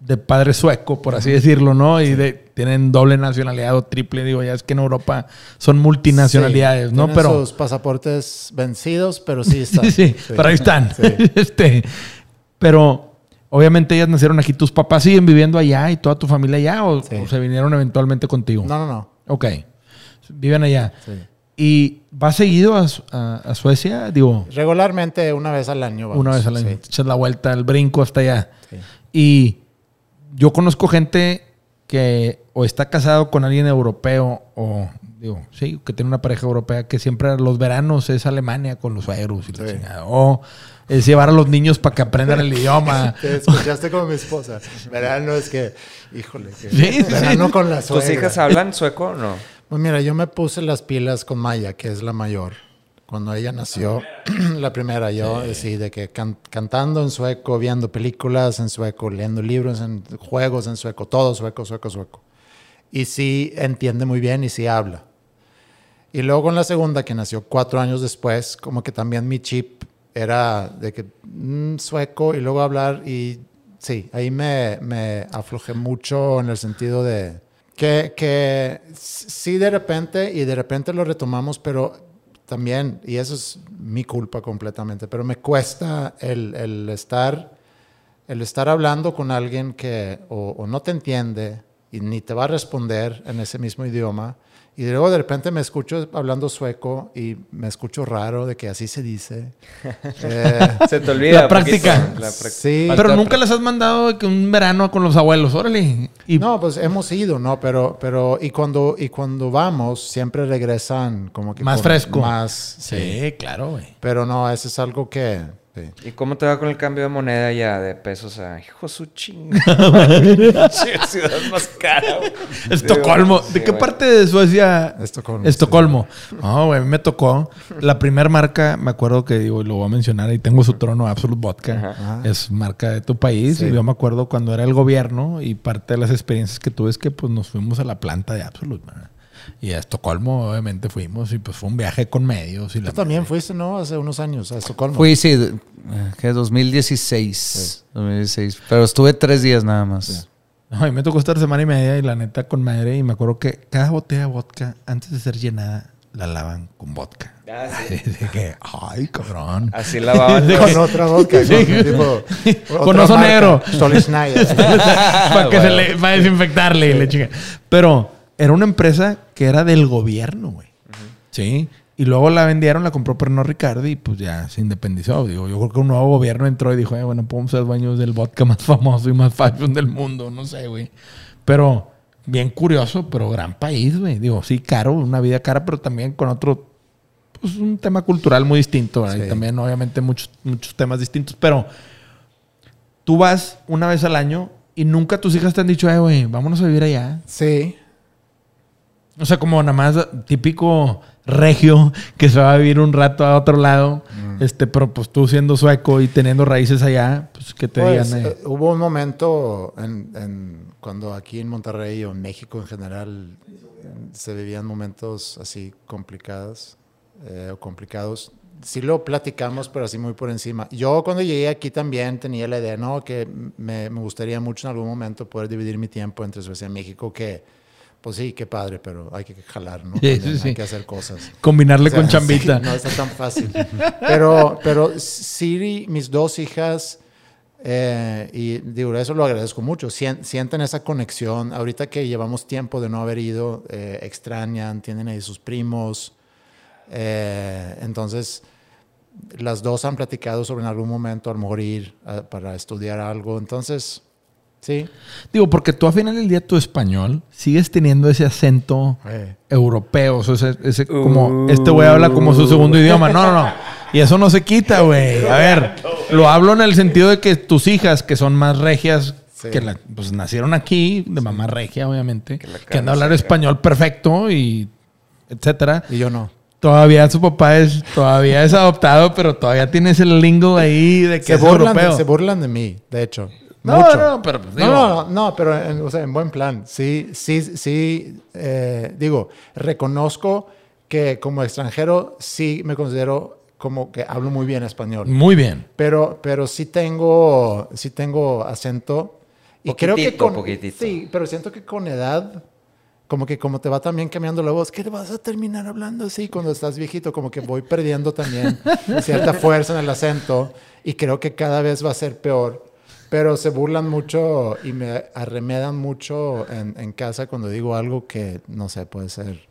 de padre sueco, por así decirlo, ¿no? Y de, tienen doble nacionalidad o triple. Digo, ya es que en Europa son multinacionalidades, Sí, ¿no? tienen Pero... sus pasaportes vencidos, pero sí están. Sí, sí, pero ahí están. Sí. este, pero obviamente ellas nacieron aquí. ¿Tus papás siguen viviendo allá y toda tu familia allá o, Sí. o se vinieron eventualmente contigo? No, no, no. Ok. Viven allá. Sí. ¿Y vas seguido a, a- a Suecia? Digo, Regularmente una vez al año. vamos. una vez al año. Sí. Echas la vuelta, el brinco hasta allá. Sí. Y yo conozco gente que o está casado con alguien europeo o, digo, sí, que tiene una pareja europea que siempre los veranos es Alemania con los suegros y la Sí. chingada. O es llevar a los niños para que aprendan el idioma. Te escuchaste como mi esposa. Verano es que, híjole, que verano sí. con la ¿Tus suegra. hijas hablan sueco o no? Pues mira, yo me puse las pilas con Maya, que es la mayor. Cuando ella nació, la primera, yo, sí, de que can- cantando en sueco, viendo películas en sueco, leyendo libros, en juegos en sueco, todo sueco, sueco, sueco. Y sí entiende muy bien y sí habla. Y luego con la segunda, que nació cuatro años después, como que también mi chip era de que mm, sueco y luego hablar y sí, ahí me, me aflojé mucho en el sentido de que, que sí de repente y de repente lo retomamos, pero también, y eso es mi culpa completamente, pero me cuesta el, el estar, el estar hablando con alguien que o, o no te entiende y ni te va a responder en ese mismo idioma. Y luego de repente me escucho hablando sueco y me escucho raro de que así se dice. Eh, Se te olvida. La práctica. poquito, la práctica. sí. Pero nunca les has mandado un verano con los abuelos, órale. Y No, pues hemos ido, ¿no? Pero, pero y cuando y cuando vamos siempre regresan como que Más fresco. Más, sí, sí. claro, güey. Pero no, eso es algo que sí. ¿Y cómo te va con el cambio de moneda ya de pesos a hijo su chinga? ciudad más cara. güey. Estocolmo. Sí, ¿De qué güey. parte de Suecia? Estocolmo, Estocolmo. No, güey, a mí me tocó. La primera marca, me acuerdo que digo, y lo voy a mencionar, y tengo su trono, Absolute Vodka. Ajá. Es marca de tu país. Sí. Y yo me acuerdo cuando era el gobierno y parte de las experiencias que tuve es que pues nos fuimos a la planta de Absolute. ¿verdad? Y a Estocolmo, obviamente, fuimos y pues fue un viaje con medios. Y la Tú también fuiste, ¿no? Hace unos años a Estocolmo. Fui, sí, eh, que 2016. 2016. Pero estuve tres días nada más. No, y me tocó estar semana y media y la neta con madre. Y me acuerdo que cada botella de vodka, antes de ser llenada, la lavan con vodka. Ah, sí. Que, ay, cabrón. Así lavaban Sí. los- Con otra vodka, Sí. con, tipo, Con otra oso marca, negro. Stolichnaya. para que se le va a desinfectarle y le chinga. Pero era una empresa que era del gobierno, güey. Sí. Y luego la vendieron, la compró Pernod Ricard y pues ya se independizó. Digo, yo creo que un nuevo gobierno entró y dijo, eh, bueno, podemos ser dueños del vodka más famoso y más fashion del mundo. No sé, güey. Pero bien curioso, pero gran país, güey. Digo, sí, caro, una vida cara, pero también con otro, pues un tema cultural muy distinto. ¿verdad? Y también, obviamente, muchos, muchos temas distintos. Pero tú vas una vez al año y nunca tus hijas te han dicho, eh, güey, vámonos a vivir allá. Sí. O sea, como nada más típico regio que se va a vivir un rato a otro lado. Este, pero pues tú siendo sueco y teniendo raíces allá, pues que te Pues, digan, eh, eh, hubo un momento en, en- cuando aquí en Monterrey o en México en general eh, se vivían momentos así complicados eh, o complicados. Sí lo platicamos, pero así muy por encima. Yo cuando llegué aquí también tenía la idea, ¿no? Que me, me gustaría mucho en algún momento poder dividir mi tiempo entre Suecia y México, que pues sí, qué padre, pero hay que jalar, ¿no? Sí, sí, sí. Hay que hacer cosas. combinarle O sea, con chambita. no está tan fácil. Pero, pero sí, mis dos hijas, eh, y digo, eso lo agradezco mucho, sien- sienten esa conexión. Ahorita que llevamos tiempo de no haber ido, eh, extrañan, tienen ahí sus primos. eh, entonces, las dos han platicado sobre en algún momento a lo mejor ir a- para estudiar algo. Entonces, Sí. Digo, porque tú al final del día tu español sigues teniendo ese acento Eh. europeo. o sea, ese, ese como, este güey habla como su segundo idioma. No, no, no. Y eso no se quita, güey. A ver, lo hablo en el sentido de que tus hijas, que son más regias, Sí. que la- pues nacieron aquí, de mamá regia, obviamente, que, han cara de hablar español perfecto y etcétera. Y yo no. Todavía su papá es, todavía es adoptado, pero todavía tiene ese lingo ahí de que Se es burlan, europeo. de, se burlan de mí, de hecho. No, Mucho. no, pero pues, No, digo- no, no, no, pero en, o sea, en buen plan. Sí, sí, sí, eh, digo, reconozco que como extranjero sí me considero como que hablo muy bien español. Muy bien. Pero, pero sí tengo, sí tengo acento. Y creo que con, poquitito. Sí, pero siento que con edad, como que como te va también cambiando la voz, que te vas a terminar hablando así cuando estás viejito, como que voy perdiendo también cierta fuerza en el acento y creo que cada vez va a ser peor. Pero se burlan mucho y me arremedan mucho en, en casa cuando digo algo que, no sé, puede ser,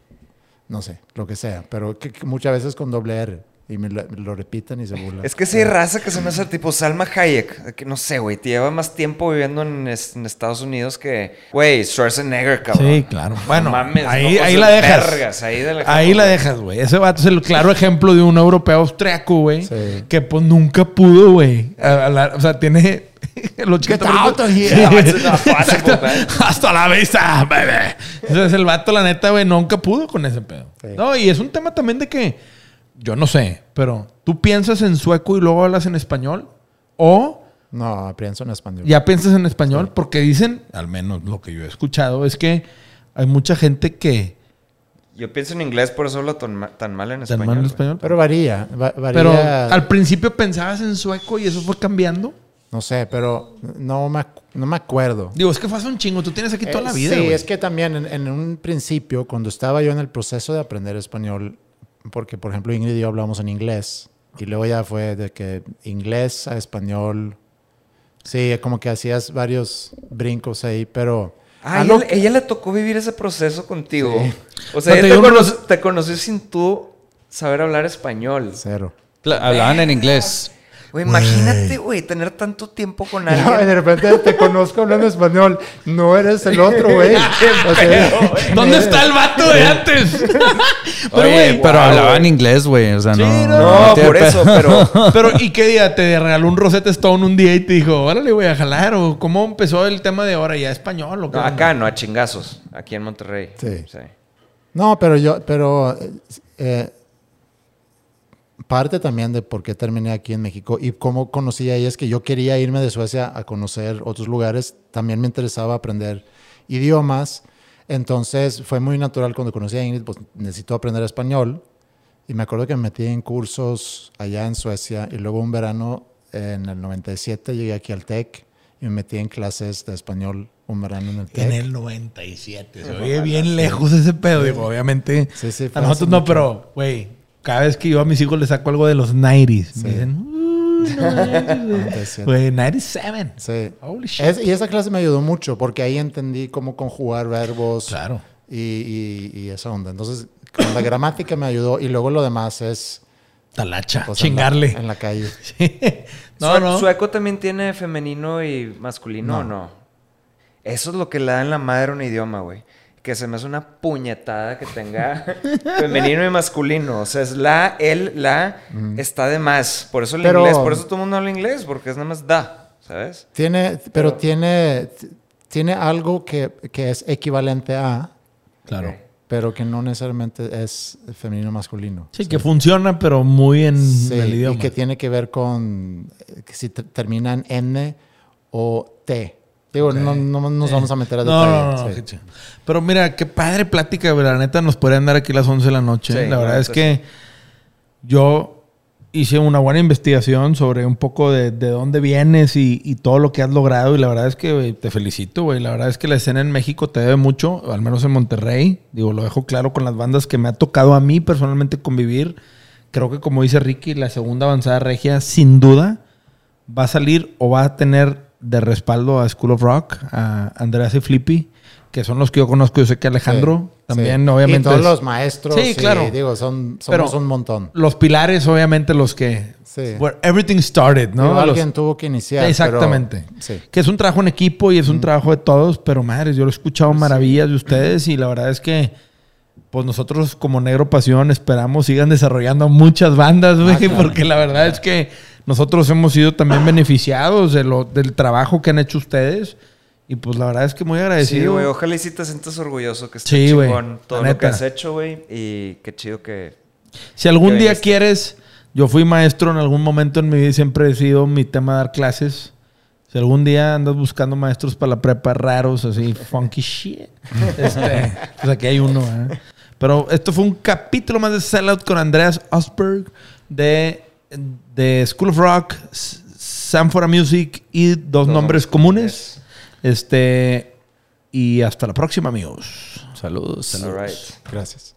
no sé, lo que sea, pero que, muchas veces con doble R y me lo, me lo repiten y se burlan. Es que sí hay raza que se me hace tipo Salma Hayek. Que no sé, güey. Te lleva más tiempo viviendo en, es- en Estados Unidos que, güey, Schwarzenegger, cabrón. Sí, claro. Bueno, mames, ahí, no, ahí la dejas. vergas, ahí de la- ahí la dejas, güey. Ese vato es el claro ejemplo de un europeo austriaco, güey. Sí. Que pues nunca pudo, güey. O sea, tiene el 80%. Get out of here. Sí. No, it's not possible, man. Hasta la vista, baby. Entonces el vato, la neta, güey, nunca pudo con ese pedo. Sí. No, y es un tema también de que, yo no sé, pero tú piensas en sueco y luego hablas en español. O No, pienso en español. ya piensas en español porque dicen, al menos lo que yo he escuchado, es que hay mucha gente que Yo pienso en inglés, por eso hablo tan, tan mal en tan español. mal en español. Pero varía, va- varía. Pero al principio pensabas en sueco y eso fue cambiando. No sé, pero no me, no me acuerdo. Digo, es que fue hace un chingo. Tú tienes aquí toda Eh, la vida. Sí, güey. es que también en, en un principio, cuando estaba yo en el proceso de aprender español, porque por ejemplo Ingrid y yo hablamos en inglés, y luego ya fue de que inglés a español, sí, como que hacías varios brincos ahí, pero... Ah, ella, ella le tocó vivir ese proceso contigo. O sea, No, te ella te, digo, cono- unos- te conoció sin tú saber hablar español. Cero. Hablaban en inglés. Güey, imagínate, güey, tener tanto tiempo con No, alguien. y de repente te conozco hablando español. No eres el otro, güey. O sea, ¿Dónde está el vato de antes? Oye, güey, pero wow, hablaban güey. inglés, güey. O sea, Sí, no. no, No, tiene por eso, pero... Pero, ¿y qué día? ¿Te regaló un Rosetta Stone un día y te dijo, órale, voy a jalar? ¿O cómo empezó el tema de ahora ya español? ¿o qué No, acá no, a chingazos. Aquí en Monterrey. Sí. No, pero yo, pero eh, eh, parte también de por qué terminé aquí en México y cómo conocí a ella es que yo quería irme de Suecia a conocer otros lugares. También me interesaba aprender idiomas. Entonces fue muy natural cuando conocí a Ingrid, pues necesito aprender español. Y me acuerdo que me metí en cursos allá en Suecia y luego un verano en el 97 llegué aquí al TEC y me metí en clases de español un verano en el TEC. En el 97. Se oye bien lejos ese pedo. Digo, obviamente. Sí, sí, fue a nosotros no, mucho. pero, güey, cada vez que yo a mis hijos les saco algo de los 90s, Sí. me dicen, "Uy, no güey". 97. güey, 97. Sí. Holy shit. Es- y esa clase me ayudó mucho porque ahí entendí cómo conjugar verbos Claro. y, y- y esa onda. Entonces, con la gramática me ayudó y luego lo demás es Talacha, pues, en la- chingarle. en la, calle. Sí. No, Sue- no. ¿Sueco también tiene femenino y masculino o no? Eso es lo que le da en la madre a un idioma, güey. Que se me hace una puñetada que tenga femenino y masculino. O sea, es la, él, la, está de más. Por eso el Pero- inglés, por eso todo el mundo habla inglés, porque es nada más da, ¿sabes? Tiene, pero tiene, tiene algo que, que es equivalente a, Claro. Pero que no necesariamente es femenino masculino. Sí, que funciona, pero muy en Sí, el idioma. y que tiene que ver con eh, que si te- termina en N o T. Digo, no, no nos vamos a meter a detalle. no, no, sí. qué chido. Pero mira, qué padre plática. La neta, nos podrían dar aquí las 11 de la noche. Sí, la verdad es que yo hice una buena investigación sobre un poco de, de dónde vienes y, y todo lo que has logrado. Y la verdad es que te felicito, güey. La verdad es que la escena en México te debe mucho, al menos en Monterrey. Digo, lo dejo claro con las bandas que me ha tocado a mí personalmente convivir. Creo que, como dice Ricky, la segunda avanzada regia, sin duda, va a salir o va a tener de respaldo a School of Rock, a Andreas y Flippy, que son los que yo conozco. Yo sé que Alejandro Sí, también, sí. obviamente. Y todos es- los maestros. Sí, claro. Digo, son, Pero- somos un montón. Los pilares, obviamente, los que Sí. Where everything started, ¿no? Digo, Los- alguien tuvo que iniciar. pero- Exactamente. sí. Que es un trabajo en equipo y es un trabajo de todos, pero madres, yo lo he escuchado maravillas de ustedes y la verdad es que pues nosotros como Negro Pasión esperamos sigan desarrollando muchas bandas, güey, porque la verdad es que nosotros hemos sido también beneficiados de lo, del trabajo que han hecho ustedes y pues la verdad es que muy Sí, agradecido. güey. Ojalá y sí te sientas orgulloso que esté Sí, chingón todo la lo que neta. has hecho, güey. Y qué chido que... Si algún que día viniste. quieres, yo fui maestro en algún momento en mi vida y siempre he sido mi tema dar clases. Si algún día andas buscando maestros para la prepa raros, así, funky shit, este, pues aquí hay uno. ¿eh? Pero esto fue un capítulo más de Sellout con Andreas Osberg de, de School of Rock, Sanfora Music y dos, nombres, nombres comunes. Este, y hasta la próxima, amigos. Saludos. All right. Gracias.